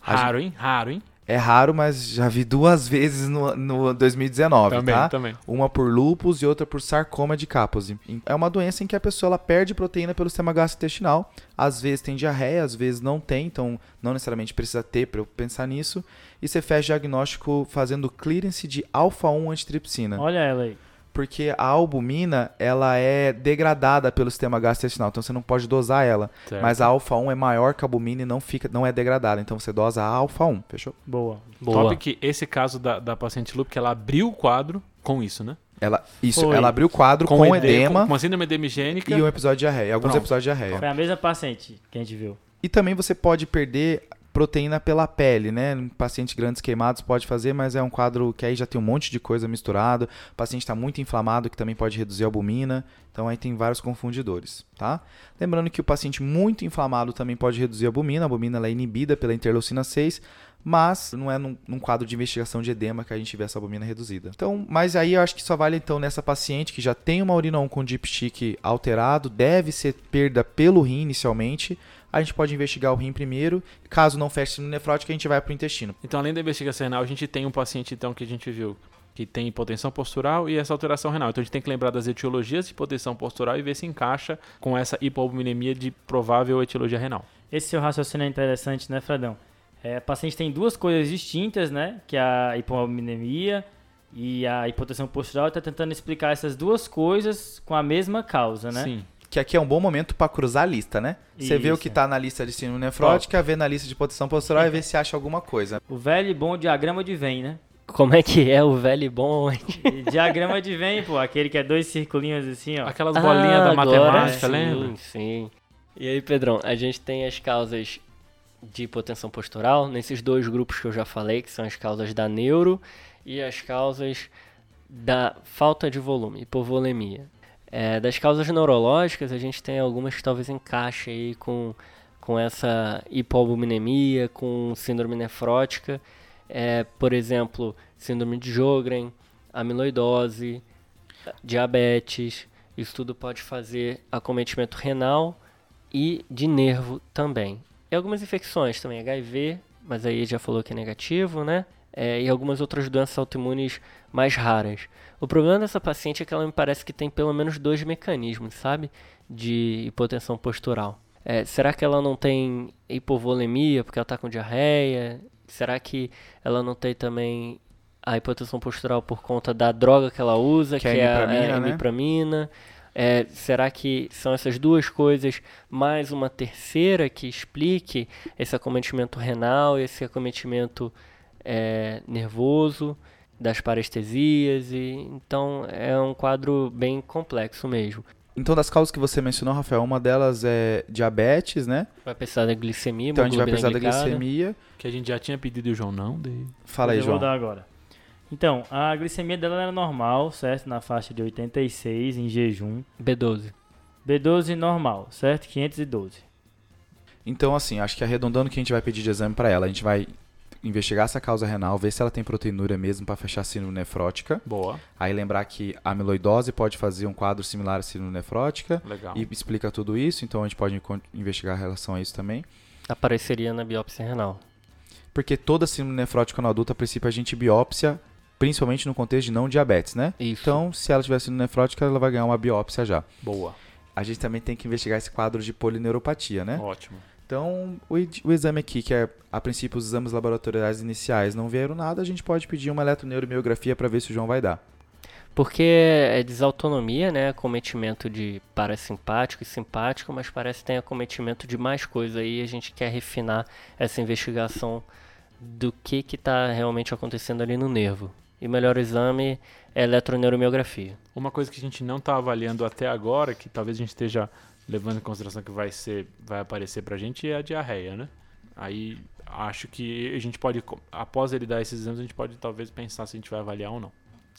Raro, hein? Raro, hein? É raro, mas já vi duas <laughs> vezes no, no 2019, Também, tá? também. Uma por lúpus e outra por sarcoma de Kaposi. É uma doença em que a pessoa ela perde proteína pelo sistema gastrointestinal. Às vezes tem diarreia, às vezes não tem, então não necessariamente precisa ter para eu pensar nisso. E você faz diagnóstico fazendo clearance de alfa-1 antitripsina. Olha ela aí. Porque a albumina, ela é degradada pelo sistema gastrointestinal, então você não pode dosar ela. Certo. Mas a alfa-1 é maior que a albumina e não, fica, não é degradada, então você dosa a alfa-1, fechou? Boa. Boa. Top que esse caso da, da paciente lúpica, ela abriu o quadro com isso, né? Ela, isso, Foi. ela abriu o quadro com, ede- edema Com, com a síndrome edemigênica. e um episódio de diarreia, alguns Pronto. episódios de diarreia. Foi a mesma paciente que a gente viu. E também você pode perder proteína pela pele, né? Pacientes grandes queimados pode fazer, mas é um quadro que aí já tem um monte de coisa misturado. O paciente está muito inflamado, que também pode reduzir a albumina. Então aí tem vários confundidores, tá? Lembrando que o paciente muito inflamado também pode reduzir a albumina. A albumina é inibida pela interleucina 6, mas não é num, num quadro de investigação de edema que a gente vê essa albumina reduzida. Então, mas aí eu acho que só vale então nessa paciente que já tem uma urina 1 com dipstick alterado, deve ser perda pelo rim inicialmente. A gente pode investigar o rim primeiro. Caso não feche no nefrótico, a gente vai para o intestino. Então, além da investigação renal, a gente tem um paciente então que a gente viu que tem hipotensão postural e essa alteração renal. Então a gente tem que lembrar das etiologias de hipotensão postural e ver se encaixa com essa hipoalbuminemia de provável etiologia renal. Esse seu raciocínio é interessante, né, Fredão? É, o paciente tem duas coisas distintas, né? Que é a hipoalbuminemia e a hipotensão postural. Está tentando explicar essas duas coisas com a mesma causa, né? Sim. Que aqui é um bom momento para cruzar a lista, né? Você vê o que está na lista de síndrome nefrótica, vê na lista de hipotenção postural e vê se acha alguma coisa. O velho e bom diagrama de Venn, né? Como é que é o velho e bom? Diagrama de Venn, pô, aquele que é dois circulinhos assim, ó. Aquelas bolinhas da Ah, agora matemática, sim, lembra? Sim. E aí, Pedrão, a gente tem as causas de hipotensão postural nesses dois grupos que eu já falei, que são as causas da neuro e as causas da falta de volume, hipovolemia. É, das causas neurológicas, a gente tem algumas que talvez encaixe aí com, com essa hipoalbuminemia, com síndrome nefrótica. É, por exemplo, síndrome de Sjögren, amiloidose, diabetes. Isso tudo pode fazer acometimento renal e de nervo também. E algumas infecções também, HIV, mas aí já falou que é negativo, né? É, e algumas outras doenças autoimunes mais raras. O problema dessa paciente é que ela me parece que tem pelo menos dois mecanismos, sabe? De hipotensão postural. É, será que ela não tem hipovolemia porque ela está com diarreia? Será que ela não tem também a hipotensão postural por conta da droga que ela usa, Que que, é a imipramina, é a né? imipramina? É, será que são essas duas coisas mais uma terceira que explique esse acometimento renal, esse acometimento é, nervoso, das parestesias? E, então é um quadro bem complexo mesmo. Então, das causas que você mencionou, Rafael, uma delas é diabetes, né? Vai precisar da glicemia, Então a gente vai precisar da glicemia. Que a gente já tinha pedido e o João não dei. Fala aí, eu vou João. dar agora. Então, a glicemia dela era normal, certo? Na faixa de 86 em jejum. B12. B12 normal, certo? 512. Então, assim, acho que arredondando o que a gente vai pedir de exame para ela, a gente vai investigar essa causa renal, ver se ela tem proteinúria mesmo para fechar a síndrome nefrótica. Boa, Aí lembrar que a amiloidose pode fazer um quadro similar à síndrome nefrótica legal. e explica tudo isso, então a gente pode investigar a relação a isso também. Apareceria na biópsia renal. Porque toda síndrome nefrótica no adulto, a princípio, a gente biópsia, principalmente no contexto de não diabetes, né? Isso. Então, se ela tiver síndrome nefrótica, ela vai ganhar uma biópsia já. Boa, A gente também tem que investigar esse quadro de polineuropatia, né? ótimo. Então, o, o exame aqui, que é, a princípio, os exames laboratoriais iniciais não vieram nada, a gente pode pedir uma eletroneuromiografia para ver se o João vai dar. Porque é desautonomia, né? Acometimento de parasimpático e simpático, mas parece que tem acometimento de mais coisa aí. A gente quer refinar essa investigação do que que está realmente acontecendo ali no nervo. E o melhor exame é a eletroneuromiografia. Uma coisa que a gente não está avaliando até agora, que talvez a gente esteja levando em consideração que vai ser, vai aparecer pra gente, é a diarreia, né? Aí acho que a gente pode, após ele dar esses exames, a gente pode talvez pensar se a gente vai avaliar ou não.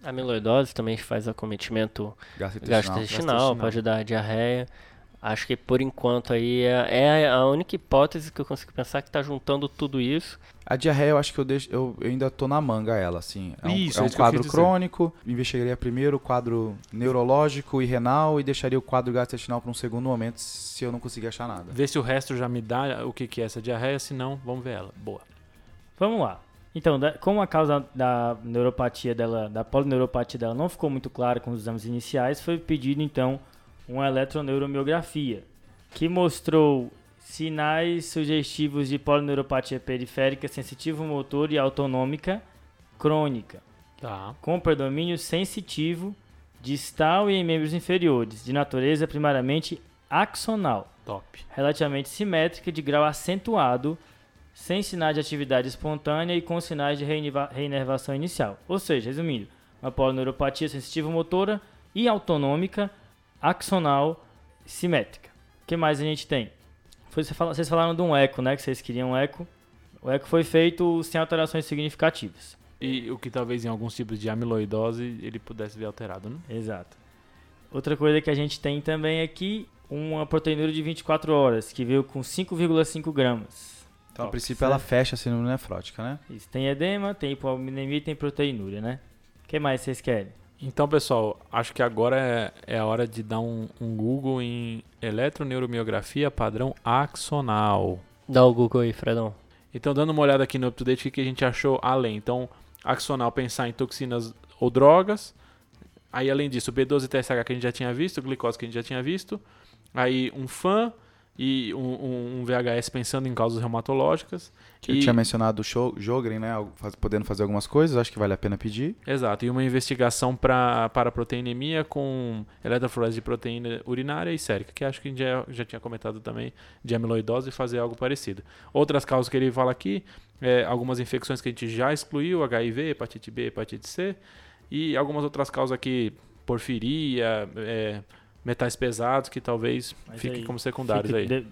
A amiloidose também faz acometimento Gastrointestinal. gastrointestinal, Gastrointestinal. pode dar diarreia. Acho que por enquanto aí é, é a única hipótese que eu consigo pensar que está juntando tudo isso. A diarreia, eu acho que eu, deixo, eu, eu ainda tô na manga ela, assim. É um, Isso, é é um isso que eu quadro crônico, investigaria primeiro o quadro neurológico e renal e deixaria o quadro gastrointestinal para um segundo momento se eu não conseguir achar nada. Ver se o resto já me dá o que, que é essa diarreia, se não, vamos ver ela. Boa. Vamos lá. Então, da- como a causa da neuropatia dela, da polineuropatia dela não ficou muito clara com os exames iniciais, foi pedido então uma eletroneuromiografia, que mostrou sinais sugestivos de polineuropatia periférica sensitiva motor e autonômica crônica, Tá. com predomínio sensitivo, distal e em membros inferiores, de natureza primariamente axonal Top. relativamente simétrica de grau acentuado, sem sinais de atividade espontânea e com sinais de reinervação inicial. Ou seja, resumindo, uma polineuropatia sensitiva motora e autonômica, axonal, simétrica. O que mais a gente tem? Vocês falaram de um eco, né? Que vocês queriam um eco. O eco foi feito sem alterações significativas. E o que talvez em alguns tipos de amiloidose ele pudesse vir alterado, né? Exato. Outra coisa que a gente tem também aqui, uma proteinúria de 24 horas, que veio com 5,5 gramas. Então, a princípio, certo. ela fecha a síndrome nefrótica, né? Isso, tem edema, tem hipoaminemia e tem proteinúria, né? O que mais vocês querem? Então, pessoal, acho que agora é, é a hora de dar um, um Google em eletroneuromiografia padrão axonal. Dá o Google aí, Fredão. Então, dando uma olhada aqui no UpToDate, o que a gente achou além? Então, axonal, pensar em toxinas ou drogas. Aí, além disso, o B12-TSH que a gente já tinha visto, glicose que a gente já tinha visto. Aí, um FAN e um, um- VHS pensando em causas reumatológicas. Que eu E- tinha mencionado o Sho- Jogren, né? podendo fazer algumas coisas, acho que vale a pena pedir. Exato, e uma investigação pra, para proteinemia com eletroforese de proteína urinária e sérica, que acho que a gente já, já tinha comentado também de amiloidose e fazer algo parecido. Outras causas que ele fala aqui, é, algumas infecções que a gente já excluiu, HIV, hepatite B, hepatite C, e algumas outras causas aqui, porfiria, é, metais pesados, que talvez Mas fiquem aí, como secundários Fica aí. de-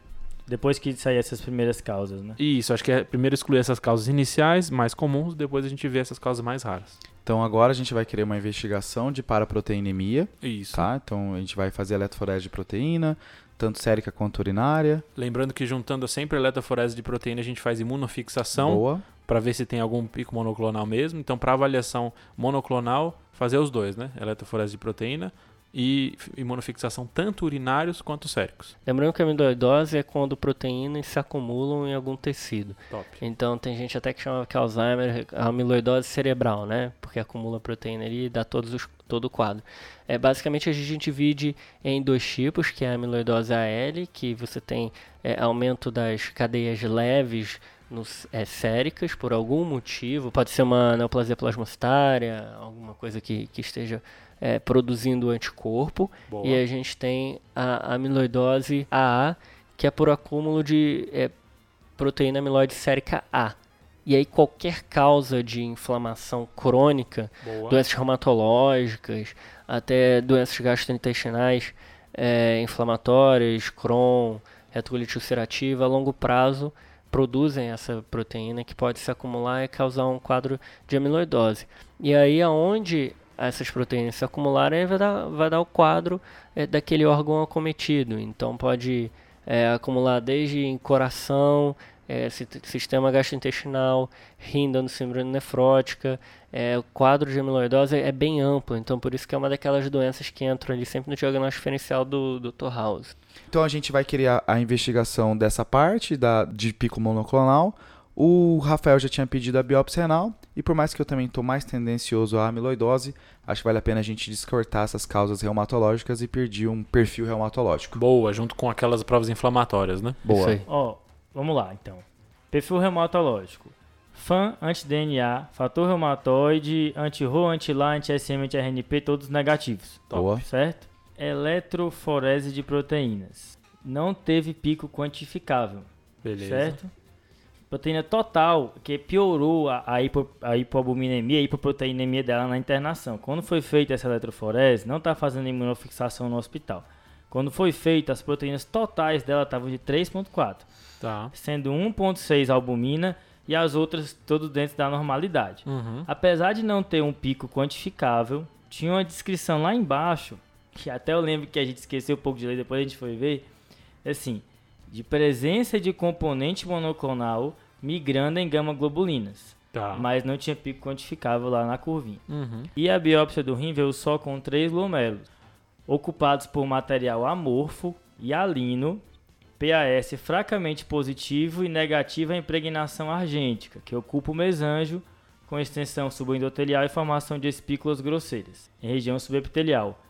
depois que sair essas primeiras causas, né? Isso, acho que é primeiro excluir essas causas iniciais, mais comuns, depois a gente vê essas causas mais raras. Então, agora a gente vai querer uma investigação de paraproteinemia, Isso. tá? Então, a gente vai fazer eletroforese de proteína, tanto sérica quanto urinária. Lembrando que juntando sempre a eletroforese de proteína, a gente faz imunofixação Boa. para ver se tem algum pico monoclonal mesmo. Então, para avaliação monoclonal, fazer os dois, né? Eletroforese de proteína e imunofixação tanto urinários quanto séricos. Lembrando que a amiloidose é quando proteínas se acumulam em algum tecido. Top. Então tem gente até que chama que Alzheimer a amiloidose cerebral, né? Porque acumula proteína ali e dá todos os, todo o quadro. É, basicamente a gente divide em dois tipos, que é a amiloidose AL, que você tem é, aumento das cadeias leves nos, é, séricas por algum motivo. Pode ser uma neoplasia plasmocitária, alguma coisa que, que esteja é, produzindo anticorpo. Boa. E a gente tem a amiloidose AA, que é por acúmulo de é, proteína amiloide sérica A. E aí qualquer causa de inflamação crônica, Boa. doenças reumatológicas, até doenças gastrointestinais é, inflamatórias, Crohn, retocolite ulcerativa, a longo prazo produzem essa proteína que pode se acumular e causar um quadro de amiloidose. E aí aonde essas proteínas se acumularem vai dar, vai dar o quadro é, daquele órgão acometido. Então pode é, acumular desde em coração, é, si- sistema gastrointestinal, rim dando síndrome nefrótica. É, o quadro de amiloidose é bem amplo, então por isso que é uma daquelas doenças que entram ali sempre no diagnóstico diferencial do Dr. House. Então, a gente vai a, a investigação dessa parte da, de pico monoclonal. O Rafael já tinha pedido a biópsia renal. E por mais que eu também estou mais tendencioso à amiloidose, acho que vale a pena a gente descortar essas causas reumatológicas e pedir um perfil reumatológico. Boa, junto com aquelas provas inflamatórias, né? Boa. Ó, vamos lá então. Perfil reumatológico. FAM, anti-DNA, fator reumatoide, anti-RO, anti-LA, anti-SM, anti-RNP, todos negativos. Boa. Certo? Eletroforese de proteínas. Não teve pico quantificável. Beleza. Certo? Proteína total, que piorou a, a, hipo, a hipoalbuminemia, a hipoproteinemia dela na internação. Quando foi feita essa eletroforese, não está fazendo imunofixação no hospital. Quando foi feita, as proteínas totais dela estavam de 3,4, Tá. sendo 1,6 albumina e as outras todas dentro da normalidade. Uhum. Apesar de não ter um pico quantificável, tinha uma descrição lá embaixo, que até eu lembro que a gente esqueceu um pouco de ler, depois a gente foi ver, assim, de presença de componente monoclonal migrando em gama-globulinas, Tá. mas não tinha pico quantificável lá na curvinha. Uhum. E a biópsia do rim veio só com três glomérulos, ocupados por material amorfo e alino, PAS fracamente positivo e negativo à impregnação argêntica, que ocupa o mesanjo com extensão subendotelial e formação de espículas grosseiras, em região subepitelial.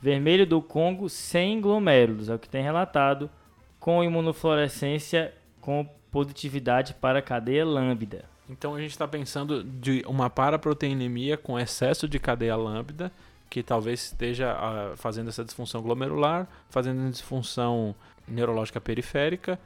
Vermelho do Congo sem glomérulos, é o que tem relatado, com imunofluorescência com positividade para a cadeia lambda. Então a gente está pensando de uma paraproteinemia com excesso de cadeia lambda, que talvez esteja ah, fazendo essa disfunção glomerular, fazendo disfunção neurológica periférica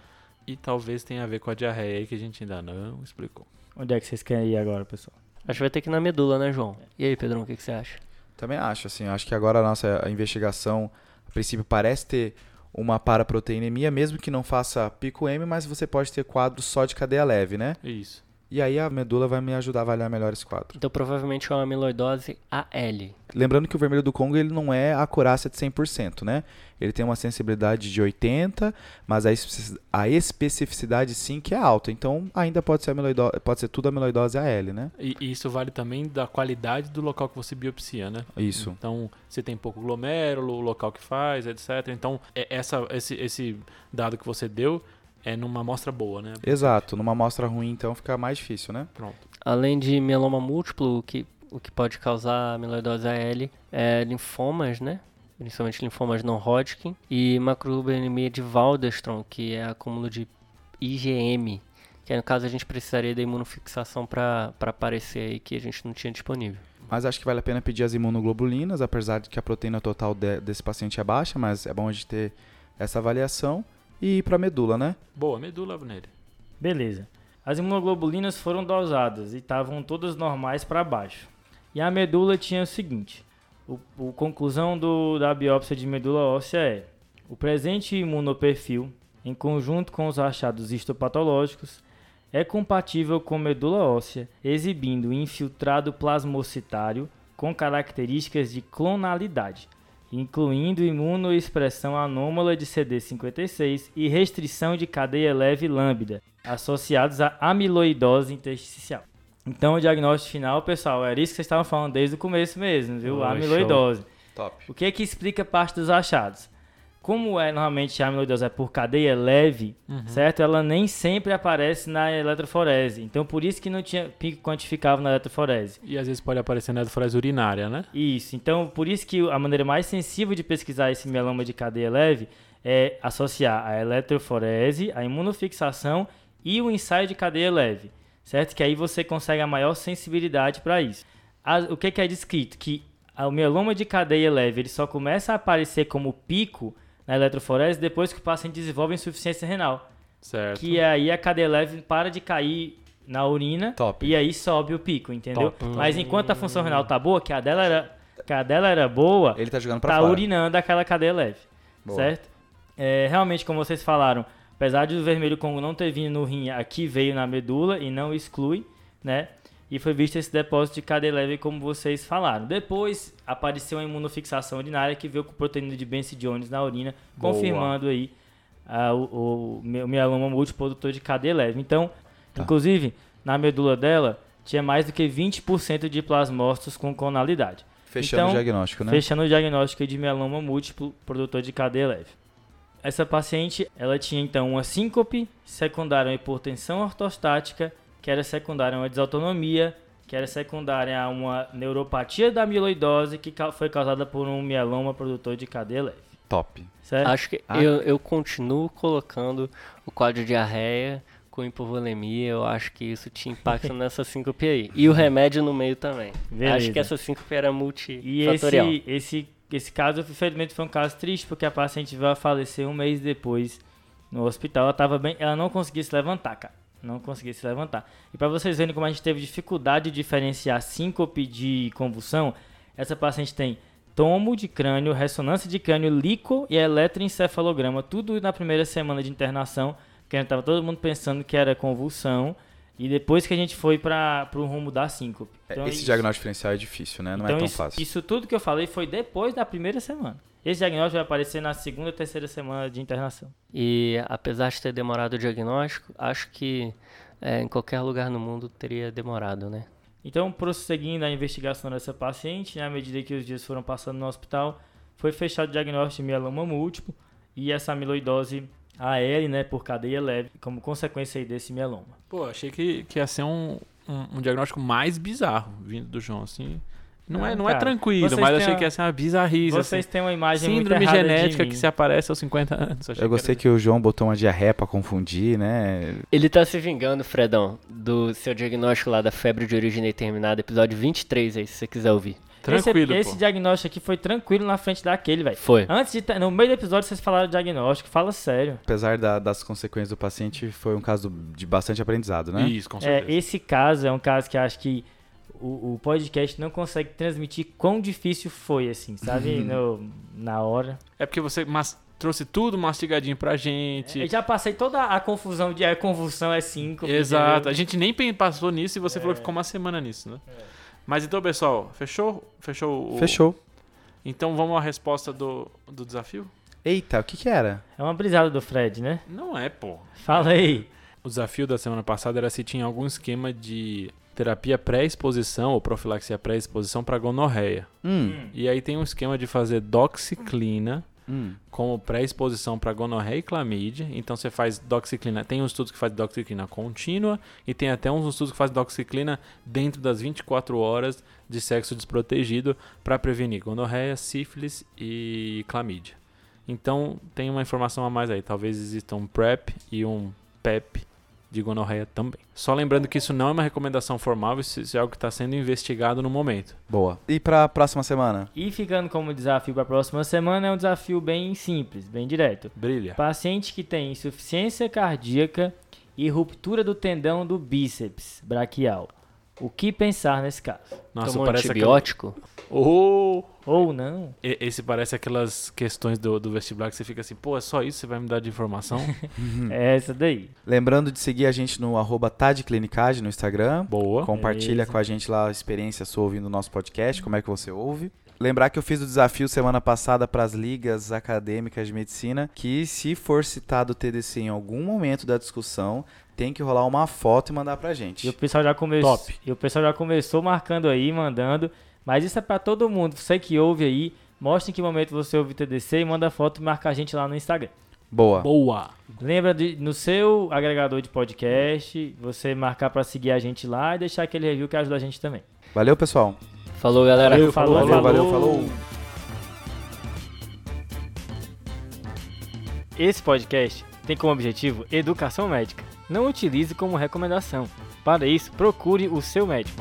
e talvez tenha a ver com a diarreia aí que a gente ainda não explicou. Onde é que vocês querem ir agora, pessoal? Acho que vai ter que ir na medula, né, João? E aí, Pedrão, o que, que você acha? Também acho, assim, acho que agora a nossa investigação, a princípio, parece ter uma paraproteinemia, mesmo que não faça pico M, mas você pode ter quadros só de cadeia leve, né? Isso. E aí a medula vai me ajudar a avaliar melhor esse quadro. Então provavelmente é uma amiloidose AL. Lembrando que o vermelho do Congo ele não é a acurácia de 100%, né? Ele tem uma sensibilidade de 80, mas a especificidade sim que é alta. Então ainda pode ser amiloidose, pode ser tudo amiloidose AL, né? E e isso vale também da qualidade do local que você biopsia, né? Isso. Então, você tem pouco glomérulo, o local que faz, etc. Então, é- essa, esse, esse dado que você deu é numa amostra boa, né? Exato. Numa amostra ruim, então fica mais difícil, né? Pronto. Além de mieloma múltiplo, o que, o que pode causar amiloidose AL é linfomas, né? Principalmente linfomas não Hodgkin e macroglobulemiia de Waldenstrom, que é acúmulo de IgM, que aí, no caso a gente precisaria da imunofixação para aparecer aí que a gente não tinha disponível. Mas acho que vale a pena pedir as imunoglobulinas, apesar de que a proteína total de- desse paciente é baixa, mas é bom a gente ter essa avaliação. E ir pra medula, né? Boa, medula nele. Beleza. As imunoglobulinas foram dosadas e estavam todas normais para baixo. E a medula tinha o seguinte: o, o conclusão do, da biópsia de medula óssea é: o presente imunoperfil, em conjunto com os achados histopatológicos, é compatível com medula óssea, exibindo infiltrado plasmocitário com características de clonalidade, incluindo imunoexpressão anômala de CD56 e restrição de cadeia leve lambda, associados à amiloidose intersticial. Então, o diagnóstico final, pessoal, era isso que vocês estavam falando desde o começo mesmo, viu? Oh, amiloidose. Top. O que é que explica parte dos achados? Como é normalmente a amiloidose é por cadeia leve, certo? Ela nem sempre aparece na eletroforese. Então, por isso que não tinha pico quantificável na eletroforese. E às vezes pode aparecer na eletroforese urinária, né? Isso. Então, por isso que a maneira mais sensível de pesquisar esse mieloma de cadeia leve é associar a eletroforese, a imunofixação e o ensaio de cadeia leve, certo? Que aí você consegue a maior sensibilidade para isso. O que, que é descrito? Que o mieloma de cadeia leve ele só começa a aparecer como pico na eletroforese depois que o paciente desenvolve insuficiência renal. Certo. Que aí a cadeia leve para de cair na urina Top. e aí sobe o pico, entendeu? Top. Mas enquanto a função renal tá boa, que a dela era, que a dela era boa, Ele tá jogando pra tá fora. urinando aquela cadeia leve, Boa. certo? É, realmente, como vocês falaram, apesar de o vermelho Congo não ter vindo no rim, aqui veio na medula e não exclui, né? E foi visto esse depósito de cadeia leve, como vocês falaram. Depois apareceu a imunofixação urinária que veio com proteína de Benzidiones na urina, Boa. confirmando aí ah, o, o mi- mieloma multiprodutor de cadeia leve. Então, Tá. inclusive, na medula dela, tinha mais do que 20% de plasmócitos com conalidade. Fechando Então, o diagnóstico, né? Fechando o diagnóstico de mieloma múltiplo produtor de cadeia leve. Essa paciente, ela tinha então uma síncope, secundária a uma hipertensão ortostática, que era secundária a uma desautonomia, que era secundária a uma neuropatia da amiloidose, que foi causada por um mieloma produtor de cadeia leve. Top. Certo? Acho que Ah. eu, eu continuo colocando o quadro de diarreia com hipovolemia. Eu acho que isso tinha impacto <laughs> nessa síncope aí. E o remédio no meio também. Beleza. Acho que essa síncope era E multifatorial. esse, esse, esse caso, infelizmente, foi um caso triste, porque a paciente veio a falecer um mês depois no hospital. Ela tava bem, ela não conseguia se levantar, cara. Não conseguia se levantar. E para vocês verem como a gente teve dificuldade de diferenciar síncope de convulsão, essa paciente tem tomo de crânio, ressonância de crânio, lico e eletroencefalograma, tudo na primeira semana de internação, que a gente tava todo mundo pensando que era convulsão. E depois que a gente foi para o rumo da síncope. É, Então, Esse isso- diagnóstico diferencial é difícil, né? Não então é tão isso, fácil. isso tudo que eu falei foi depois da primeira semana. Esse diagnóstico vai aparecer na segunda e terceira semana de internação. E apesar de ter demorado o diagnóstico, acho que é, em qualquer lugar no mundo teria demorado, né? Então, prosseguindo a investigação dessa paciente, né, à medida que os dias foram passando no hospital, foi fechado o diagnóstico de mieloma múltiplo e essa amiloidose AL, né, por cadeia leve, como consequência aí desse mieloma. Pô, achei que, que ia ser um, um, um diagnóstico mais bizarro vindo do João, assim. Não, é, Não, é cara, tranquilo, vocês mas achei a- que ia ser uma bizarrice. Vocês assim. têm uma imagem muito Síndrome de genética mim. que se aparece aos 50 anos. Achei Eu gostei que que o João botou uma diarreia pra confundir, né? Ele tá se vingando, Fredão, do seu diagnóstico lá da febre de origem determinada, episódio 23 aí, se você quiser ouvir. tranquilo, esse, esse diagnóstico aqui foi tranquilo na frente daquele, velho. Foi. Antes de. No meio do episódio vocês falaram de diagnóstico, fala sério. Apesar da- das consequências do paciente, foi um caso de bastante aprendizado, né? Isso, com É, certeza. esse caso é um caso que eu acho que o, o podcast não consegue transmitir quão difícil foi, assim, sabe? No- na hora. É porque você mas- trouxe tudo mastigadinho pra gente. Eu já passei toda a confusão de é convulsão, é 5. Exato. A gente nem passou nisso e você É. falou que ficou uma semana nisso, né? Mas então, pessoal, fechou? Fechou o... Fechou. Então vamos à resposta do, do desafio? Eita, o que que era? É uma brisada do Fred, né? Não é, pô. Fala aí. O desafio da semana passada era se tinha algum esquema de terapia pré-exposição ou profilaxia pré-exposição para gonorreia. Hum, E aí tem um esquema de fazer doxiclina hum. como pré-exposição para gonorreia e clamídia. Então você faz doxiclina, tem um estudo que faz doxiclina contínua e tem até uns estudos que faz doxiclina dentro das 24 horas de sexo desprotegido para prevenir gonorreia, sífilis e clamídia. Então tem uma informação a mais aí, talvez exista um PrEP e um PEP de gonorreia também. Só lembrando que isso não é uma recomendação formal, isso é algo que está sendo investigado no momento. Boa. E pra próxima semana? E ficando como desafio para a próxima semana, é um desafio bem simples, bem direto. Brilha. Paciente que tem insuficiência cardíaca e ruptura do tendão do bíceps braquial. O que pensar nesse caso? Nossa, Tomou parece aquele- antibiótico? Oh! Ou não? E- Esse parece aquelas questões do, do vestibular que você fica assim, pô, é só isso você vai me dar de informação? <laughs> É essa daí. Lembrando de seguir a gente no arroba tadclinicage no Instagram. Boa. Compartilha Beleza. com a gente lá a experiência sua ouvindo o nosso podcast, como é que você ouve. Lembrar que eu fiz o desafio semana passada para as ligas acadêmicas de medicina, que se for citado o TDC em algum momento da discussão, tem que rolar uma foto e mandar pra E o gente. pessoal já começou. Top. E o pessoal já começou marcando aí, mandando. Mas isso é pra todo mundo. Você que ouve aí, mostre em que momento você ouve o TDC e manda foto e marca a gente lá no Instagram. Boa. Boa. Lembra de, no seu agregador de podcast, você marcar pra seguir a gente lá e deixar aquele review que ajuda a gente também. Valeu, pessoal. Falou, galera. Valeu, falou, Valeu, valeu, falou. Esse podcast tem como objetivo educação médica. Não utilize como recomendação. Para isso, procure o seu médico.